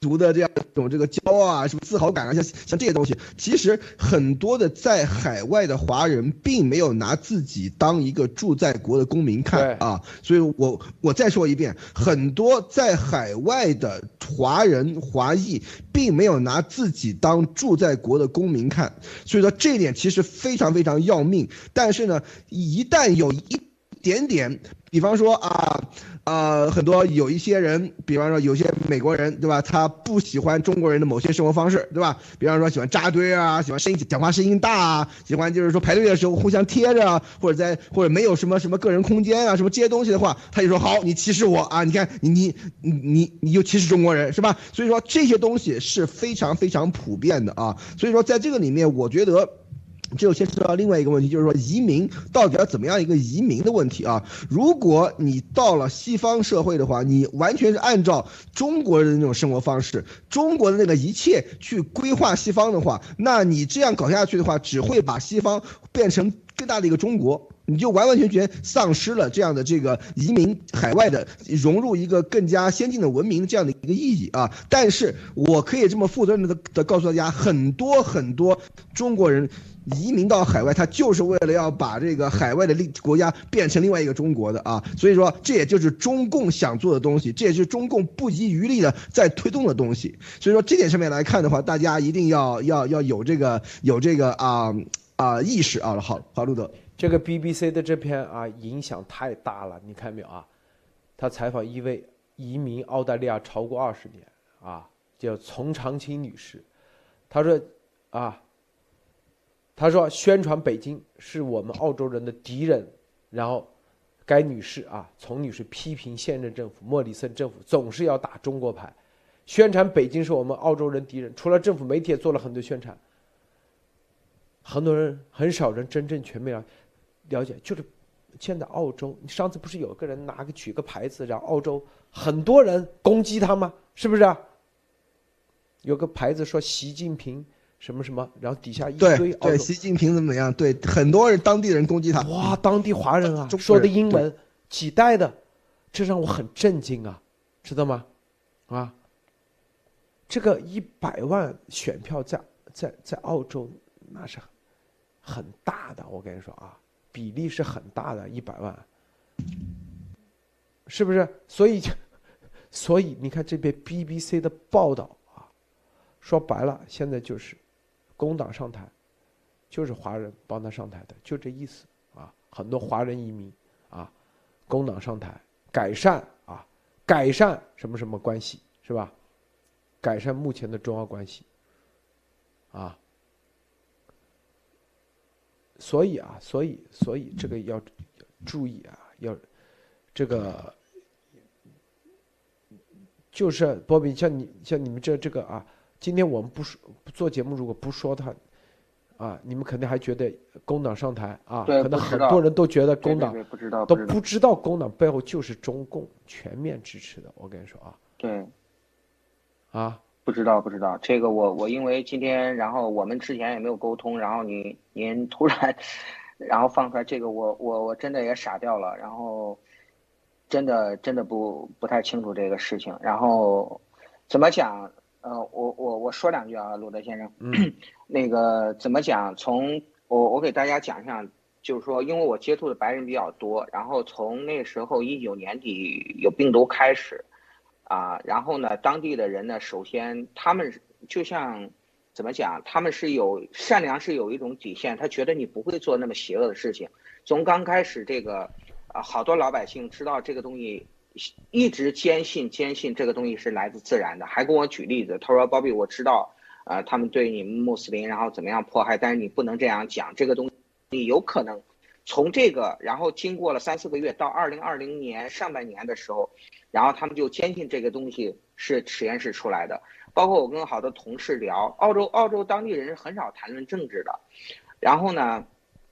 族。的这样一种这个骄傲啊，什么自豪感啊，像像这些东西，其实很多的在海外的华人并没有拿自己当一个住在国的公民看啊，所以我我再说一遍，很多在海外的华人华裔并没有拿自己当住在国的公民看，所以说这一点其实非常非常要命。但是呢，一旦有一点点，比方说啊。呃，很多有一些人，比方说有些美国人，对吧？他不喜欢中国人的某些生活方式，对吧？比方说喜欢扎堆啊，喜欢声音讲话声音大啊，喜欢就是说排队的时候互相贴着啊，或者在或者没有什么什么个人空间啊，什么这些东西的话，他就说好，你歧视我啊！你看你你你你你又歧视中国人是吧？所以说这些东西是非常非常普遍的啊。所以说在这个里面，我觉得。这就牵扯到另外一个问题，就是说移民到底要怎么样一个移民的问题啊？如果你到了西方社会的话，你完全是按照中国人的那种生活方式，中国的那个一切去规划西方的话，那你这样搞下去的话，只会把西方变成更大的一个中国，你就完完全全丧失了这样的这个移民海外的融入一个更加先进的文明这样的一个意义啊！但是我可以这么负责任的的告诉大家，很多很多中国人。移民到海外，他就是为了要把这个海外的另国家变成另外一个中国的啊，所以说这也就是中共想做的东西，这也是中共不遗余力的在推动的东西。所以说这点上面来看的话，大家一定要要要有这个有这个啊啊意识啊。好，好，路德，这个 BBC 的这篇啊影响太大了，你看没有啊？他采访一位移民澳大利亚超过二十年啊，叫丛长青女士，她说啊。他说：“宣传北京是我们澳洲人的敌人，然后，该女士啊，丛女士批评现任政府莫里森政府总是要打中国牌，宣传北京是我们澳洲人敌人。除了政府媒体也做了很多宣传，很多人很少人真正全面了了解，就是现在澳洲，你上次不是有个人拿个举个牌子，然后澳洲很多人攻击他吗？是不是？啊有个牌子说习近平。”什么什么，然后底下一堆对习近平怎么样？对很多人当地人攻击他。哇，当地华人啊，说的英文，几代的，这让我很震惊啊，知道吗？啊，这个一百万选票在在在澳洲那是很大的，我跟你说啊，比例是很大的，一百万，是不是？所以 所以你看这边 BBC 的报道啊，说白了，现在就是。工党上台，就是华人帮他上台的，就这意思啊。很多华人移民啊，工党上台，改善啊，改善什么什么关系是吧？改善目前的中澳关系啊。所以啊，所以所以这个要注意啊，要这个就是波比，像你像你们这这个啊。今天我们不说做节目，如果不说他，啊，你们肯定还觉得工党上台啊，可能很多人都觉得工党不知道都不知道。工党背后就是中共全面支持的。我跟你说啊，对，啊，不知道不知道。这个我我因为今天然后我们之前也没有沟通，然后您您突然然后放出来这个我我我真的也傻掉了，然后真的真的不不太清楚这个事情，然后怎么讲？呃，我我我说两句啊，鲁德先生，那个怎么讲？从我我给大家讲一下，就是说，因为我接触的白人比较多，然后从那时候一九年底有病毒开始，啊，然后呢，当地的人呢，首先他们就像怎么讲？他们是有善良，是有一种底线，他觉得你不会做那么邪恶的事情。从刚开始这个，啊，好多老百姓知道这个东西，一直坚信坚信这个东西是来自自然的，还跟我举例子，他说：“Bobby，我知道，啊，他们对你穆斯林然后怎么样迫害，但是你不能这样讲，这个东西你有可能从这个，然后经过了三四个月，到二零二零年上半年的时候，然后他们就坚信这个东西是实验室出来的。包括我跟好多同事聊，澳洲澳洲当地人是很少谈论政治的，然后呢。”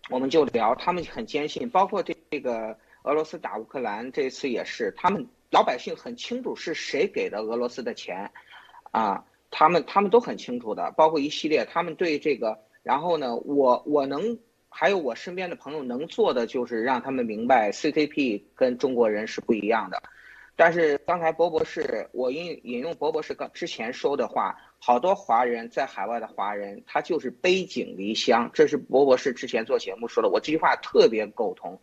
我们就聊，他们很坚信，包括这这个俄罗斯打乌克兰这次也是，他们老百姓很清楚是谁给的俄罗斯的钱，啊，他们他们都很清楚的，包括一系列，他们对这个，然后呢，我我能还有我身边的朋友能做的就是让他们明白 CCP 跟中国人是不一样的。但是刚才博博士，我引引用博博士刚之前说的话，好多华人在海外的华人，他就是背井离乡，这是博博士之前做节目说的，我这句话特别苟同。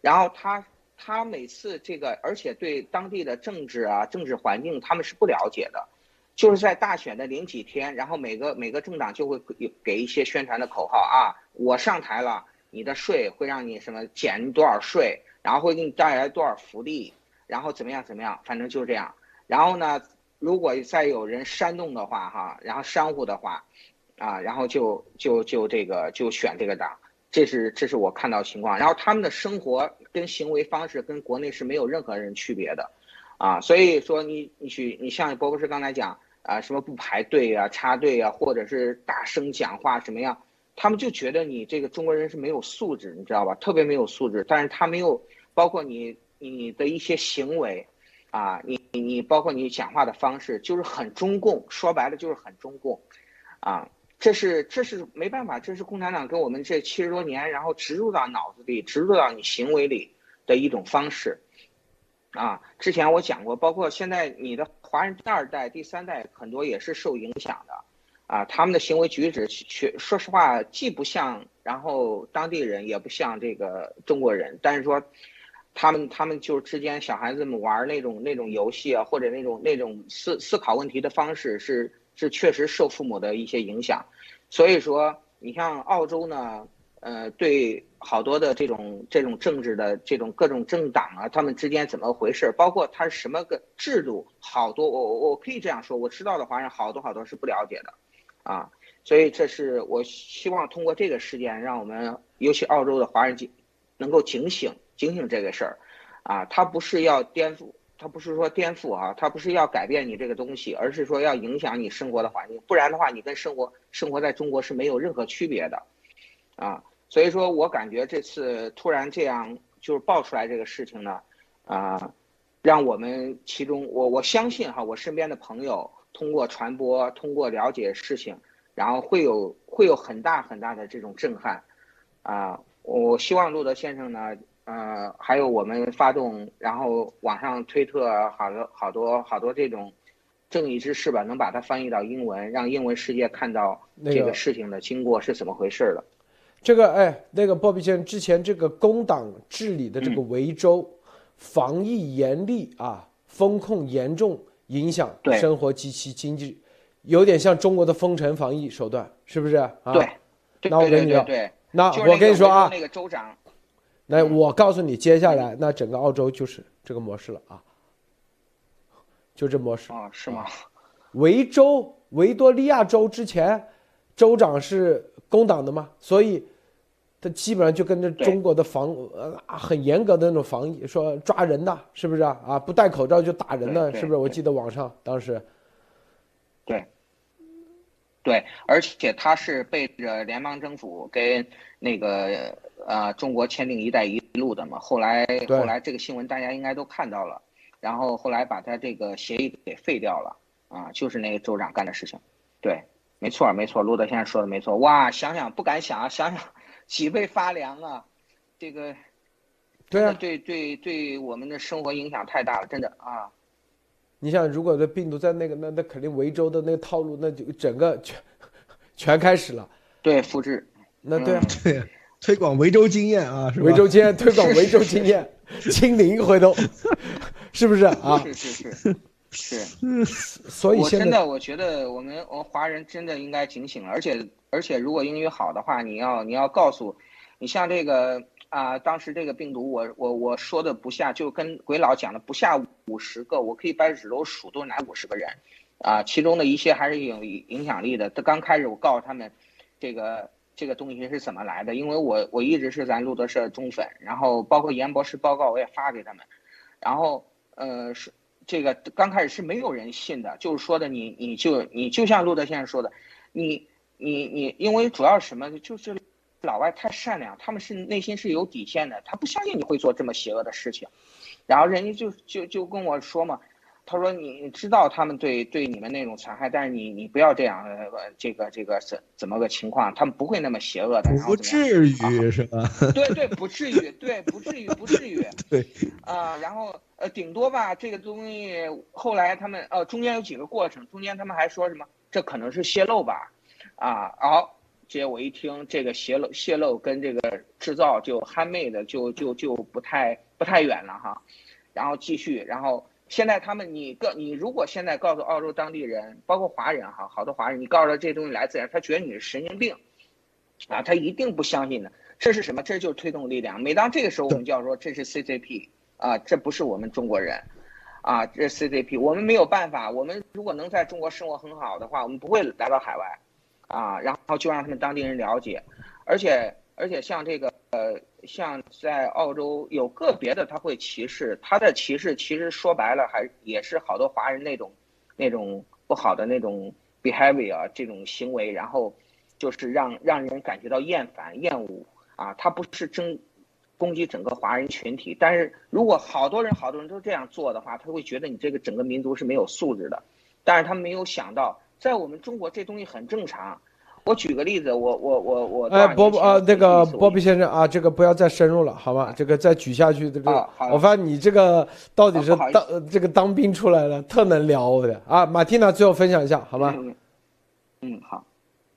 然后他他每次这个，而且对当地的政治啊、政治环境他们是不了解的，就是在大选的零几天，然后每个每个政党就会给给一些宣传的口号啊，我上台了，你的税会让你什么减多少税，然后会给你带来多少福利。然后怎么样怎么样，反正就是这样。然后呢，如果再有人煽动的话，哈，然后煽乎的话，啊，然后就就就这个就选这个党，这是这是我看到情况。然后他们的生活跟行为方式跟国内是没有任何人区别的，啊，所以说你你去你像博博士刚才讲啊，什么不排队啊、插队啊，或者是大声讲话什么样，他们就觉得你这个中国人是没有素质，你知道吧？特别没有素质。但是他没有包括你。你的一些行为，啊，你你包括你讲话的方式，就是很中共，说白了就是很中共，啊，这是这是没办法，这是共产党跟我们这七十多年，然后植入到脑子里、植入到你行为里的一种方式，啊，之前我讲过，包括现在你的华人第二代、第三代很多也是受影响的，啊，他们的行为举止，确说实话既不像，然后当地人也不像这个中国人，但是说。他们他们就之间小孩子们玩那种那种游戏啊，或者那种那种思思考问题的方式是是确实受父母的一些影响，所以说你像澳洲呢，呃，对好多的这种这种政治的这种各种政党啊，他们之间怎么回事，包括他什么个制度，好多我我可以这样说，我知道的华人好多好多是不了解的，啊，所以这是我希望通过这个事件，让我们尤其澳洲的华人警能够警醒。警醒这个事儿，啊，他不是要颠覆，它不是说颠覆啊，它不是要改变你这个东西，而是说要影响你生活的环境，不然的话，你跟生活生活在中国是没有任何区别的，啊，所以说我感觉这次突然这样就是爆出来这个事情呢，啊，让我们其中我我相信哈，我身边的朋友通过传播，通过了解事情，然后会有会有很大很大的这种震撼，啊，我希望路德先生呢。呃，还有我们发动，然后网上推特好多好多好多这种正义之士吧，能把它翻译到英文，让英文世界看到这个事情的经过是怎么回事的。这个哎，那个鲍比先生之前这个工党治理的这个维州，防疫严厉啊，风控严重，影响生活及其经济，有点像中国的封城防疫手段，是不是啊？对，那我跟你说，对那我跟你说啊，那个州长。那我告诉你，接下来那整个澳洲就是这个模式了啊，就这模式啊？是吗？维州维多利亚州之前州长是工党的嘛，所以他基本上就跟着中国的防呃很严格的那种防疫，说抓人的，是不是啊？啊，不戴口罩就打人的，是不是？我记得网上当时。对。对，而且他是背着联邦政府跟那个呃中国签订“一带一路”的嘛。后来后来这个新闻大家应该都看到了，然后后来把他这个协议给废掉了啊，就是那个州长干的事情。对，没错没错，路德先生说的没错。哇，想想不敢想啊，想想脊背发凉啊，这个对啊，对对对，我们的生活影响太大了，真的啊。你想，如果这病毒在那个，那那肯定维州的那个套路，那就整个全 全开始了。对，复制。那对啊，对，推广维州经验啊，是维州经验，推广维州经验，清零回头，是不是啊？是是是。是，所以现在我真的我觉得我们我们华人真的应该警醒了，而且而且如果英语好的话，你要你要告诉，你像这个啊、当时这个病毒我我我说的不下，就跟鬼佬讲的不下五十个，我可以掰指头数都是哪五十个人，啊，其中的一些还是有影响力的。他刚开始我告诉他们，这个这个东西是怎么来的，因为我我一直是咱路德社忠粉，然后包括严博士报告我也发给他们，然后呃是这个刚开始是没有人信的，就是说的你你就你就像路德先生说的，你你你因为主要什么就是。老外太善良，他们是内心是有底线的，他不相信你会做这么邪恶的事情，然后人家就就就跟我说嘛，他说你你知道他们对对你们那种残害，但是你你不要这样，呃，这个这个怎怎么个情况？他们不会那么邪恶的，不至于是吧？对对，不至于，对，不至于，不至于。对，啊、然后呃，顶多吧，这个东西后来他们呃中间有几个过程，中间他们还说什么这可能是泄露吧，啊，好，结果我一听这个泄露泄露跟这个制造就 handmade 就就就不太不太远了哈，然后继续，然后现在他们你告你如果现在告诉澳洲当地人，包括华人哈，好多华人，你告诉他这东西来自然，他觉得你是神经病，啊，他一定不相信的。这是什么？这就是推动力量。每当这个时候，我们就要说这是 CCP 啊，这不是我们中国人，啊，这是 CCP。我们没有办法，我们如果能在中国生活很好的话，我们不会来到海外，啊，然后就让他们当地人了解，而且而且像这个呃，像在澳洲有个别的他会歧视，他的歧视其实说白了还也是好多华人那种那种不好的那种 behavior 这种行为，然后就是让让人感觉到厌烦厌恶。啊，他不是争攻击整个华人群体，但是如果好多人好多人都这样做的话，他会觉得你这个整个民族是没有素质的。但是他没有想到，在我们中国这东西很正常。我举个例子，我我我我哎，波波啊，那个波比比先生啊，这个不要再深入了，好吧？这个再举下去，这个、啊我发现你这个到底是当、呃这个当兵出来了，特能聊的啊。马蒂娜最后分享一下，好吗？嗯嗯，好。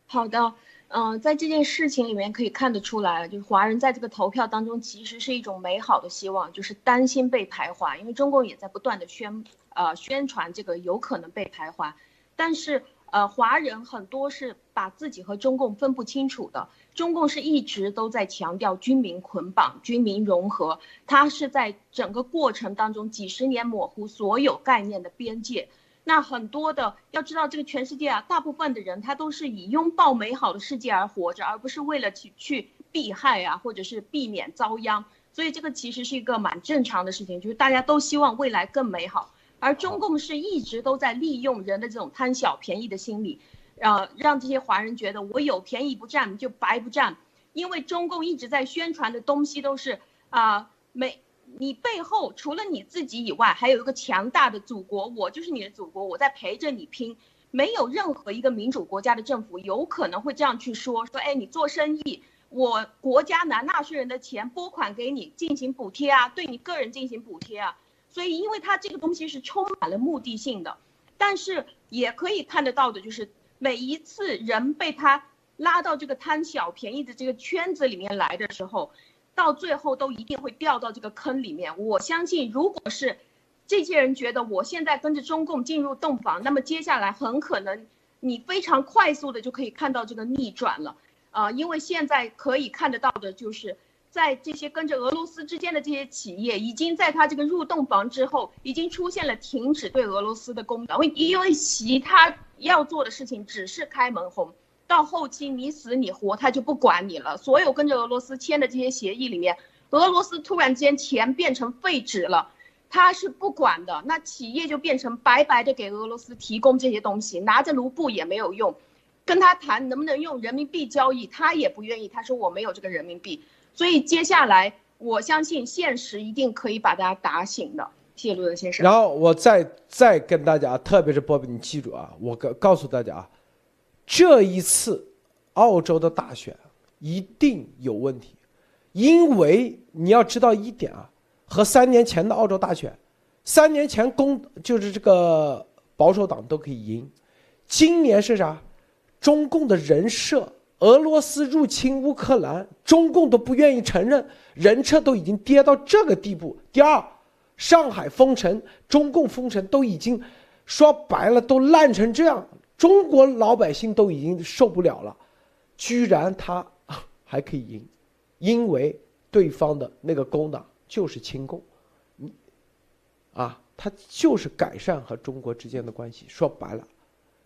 好的，嗯、在这件事情里面可以看得出来，就是华人在这个投票当中其实是一种美好的希望，就是担心被排华，因为中共也在不断的宣呃宣传这个有可能被排华，但是呃华人很多是把自己和中共分不清楚的，中共是一直都在强调军民捆绑、军民融合，它是在整个过程当中几十年模糊所有概念的边界。那很多的要知道，这个全世界啊，大部分的人他都是以拥抱美好的世界而活着，而不是为了去去避害啊，或者是避免遭殃。所以这个其实是一个蛮正常的事情，就是大家都希望未来更美好。而中共是一直都在利用人的这种贪小便宜的心理，呃，让这些华人觉得我有便宜不占就白不占，因为中共一直在宣传的东西都是啊、美。你背后除了你自己以外，还有一个强大的祖国，我就是你的祖国，我在陪着你拼。没有任何一个民主国家的政府有可能会这样去说，说，哎，你做生意，我国家拿纳税人的钱拨款给你进行补贴啊，对你个人进行补贴啊。所以，因为它这个东西是充满了目的性的，但是也可以看得到的就是，每一次人被他拉到这个贪小便宜的这个圈子里面来的时候，到最后都一定会掉到这个坑里面。我相信，如果是这些人觉得我现在跟着中共进入洞房，那么接下来很可能你非常快速的就可以看到这个逆转了。啊、因为现在可以看得到的就是，在这些跟着俄罗斯之间的这些企业，已经在他这个入洞房之后，已经出现了停止对俄罗斯的攻打，因为因为习他要做的事情只是开门红。到后期你死你活他就不管你了。所有跟着俄罗斯签的这些协议里面，俄罗斯突然间钱变成废纸了，他是不管的。那企业就变成白白的给俄罗斯提供这些东西，拿着卢布也没有用，跟他谈能不能用人民币交易，他也不愿意。他说我没有这个人民币。所以接下来我相信现实一定可以把大家打醒的。谢谢陆德先生。然后我再再跟大家，特别是波比，你记住啊，我告告诉大家啊，这一次澳洲的大选一定有问题，因为你要知道一点啊，和三年前的澳洲大选，三年前公就是这个保守党都可以赢，今年是啥？中共的人设，俄罗斯入侵乌克兰，中共都不愿意承认，人车都已经跌到这个地步。第二，上海封城，中共封城都已经说白了都烂成这样，中国老百姓都已经受不了了，居然他还可以赢，因为对方的那个工党就是亲共，啊，他就是改善和中国之间的关系。说白了，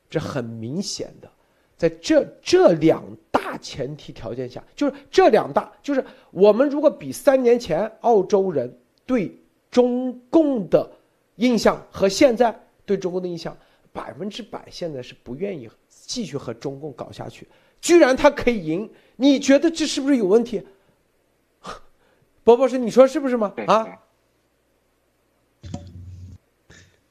这很明显的，在这这两大前提条件下，就是这两大，就是我们如果比三年前澳洲人对中共的印象和现在对中共的印象，百分之百现在是不愿意继续和中共搞下去。居然他可以赢，你觉得这是不是有问题？博博士，你说是不是吗？啊？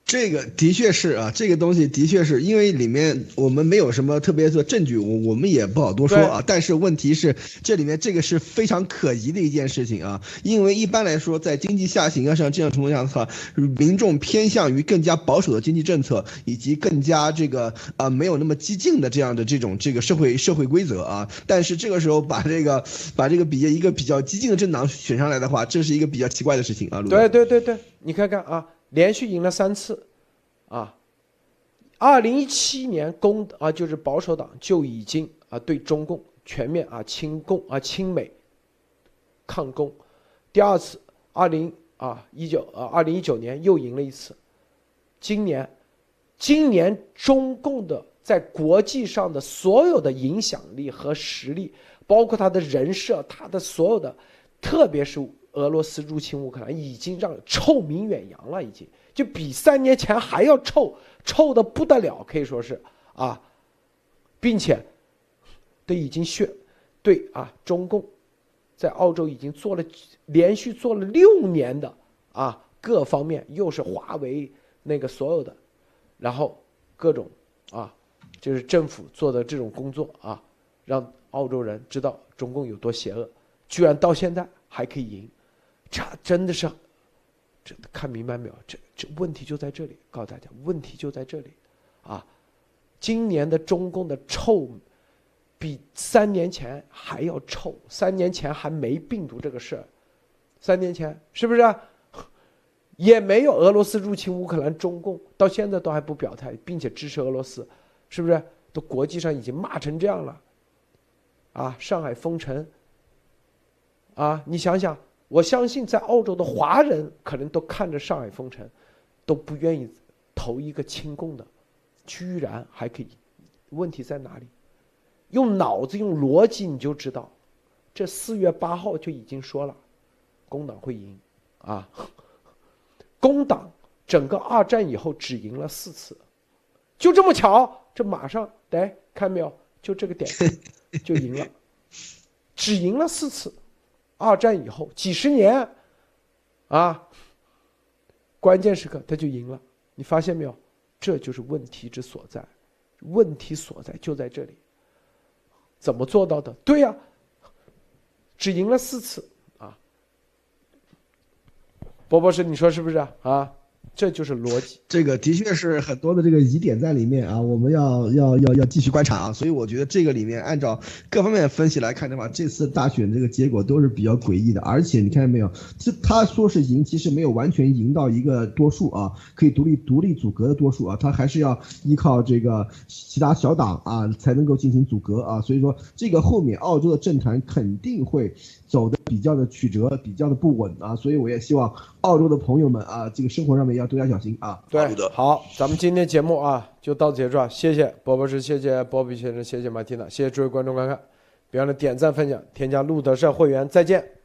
这个的确是啊，这个东西的确是因为里面我们没有什么特别的证据，我我们也不好多说啊。但是问题是，这里面这个是非常可疑的一件事情啊。因为一般来说，在经济下行啊像这样情况下的话，民众偏向于更加保守的经济政策，以及更加这个啊没有那么激进的这样的这种这个社会社会规则啊。但是这个时候把这个把这个比一个比较激进的政党选上来的话，这是一个比较奇怪的事情啊。对对对对，你看看啊。连续赢了三次，啊，二零一七年共啊就是保守党就已经啊对中共全面啊亲共啊亲美抗共，第二次二零啊一九啊二零一九年又赢了一次，今年，今年中共的在国际上的所有的影响力和实力，包括他的人设，他的所有的，特别是。俄罗斯入侵乌克兰已经让臭名远扬了，已经就比三年前还要臭，臭的不得了，可以说是啊，并且都已经宣对啊，中共在澳洲已经做了连续做了六年的啊，各方面又是华为那个所有的，然后各种啊，就是政府做的这种工作啊，让澳洲人知道中共有多邪恶，居然到现在还可以赢。这真的是，这看明白没有？这这问题就在这里，告诉大家，问题就在这里，啊，今年的中共的臭，比三年前还要臭。三年前还没病毒这个事儿，三年前是不是？也没有俄罗斯入侵乌克兰，中共到现在都还不表态，并且支持俄罗斯，是不是？都国际上已经骂成这样了，啊，上海封城，啊，你想想。我相信，在澳洲的华人可能都看着上海封城，都不愿意投一个亲共的，居然还可以。问题在哪里？用脑子、用逻辑，你就知道，这四月八号就已经说了，工党会赢啊。工党整个二战以后只赢了四次，就这么巧，这马上得看没有？就这个点就赢了，只赢了四次。二战以后几十年，啊，关键时刻他就赢了，你发现没有？这就是问题之所在，问题所在就在这里。怎么做到的？对呀，只赢了四次啊。波波士你说是不是啊？这就是逻辑，这个的确是很多的这个疑点在里面啊，我们要要要要继续观察。啊，所以我觉得这个里面按照各方面分析来看的话，这次大选这个结果都是比较诡异的，而且你看见没有，这他说是赢，其实没有完全赢到一个多数啊，可以独立独立组阁的多数啊，他还是要依靠这个其他小党啊才能够进行组阁啊，所以说这个后面澳洲的政坛肯定会走的比较的曲折，比较的不稳啊，所以我也希望澳洲的朋友们啊，这个生活上面要。多加小心啊！对，好，咱们今天节目啊就到此结束，谢谢波博士，谢谢波比先生，谢谢马蒂娜，谢谢诸位观众观看，别忘了点赞分享，添加路德社会员，再见。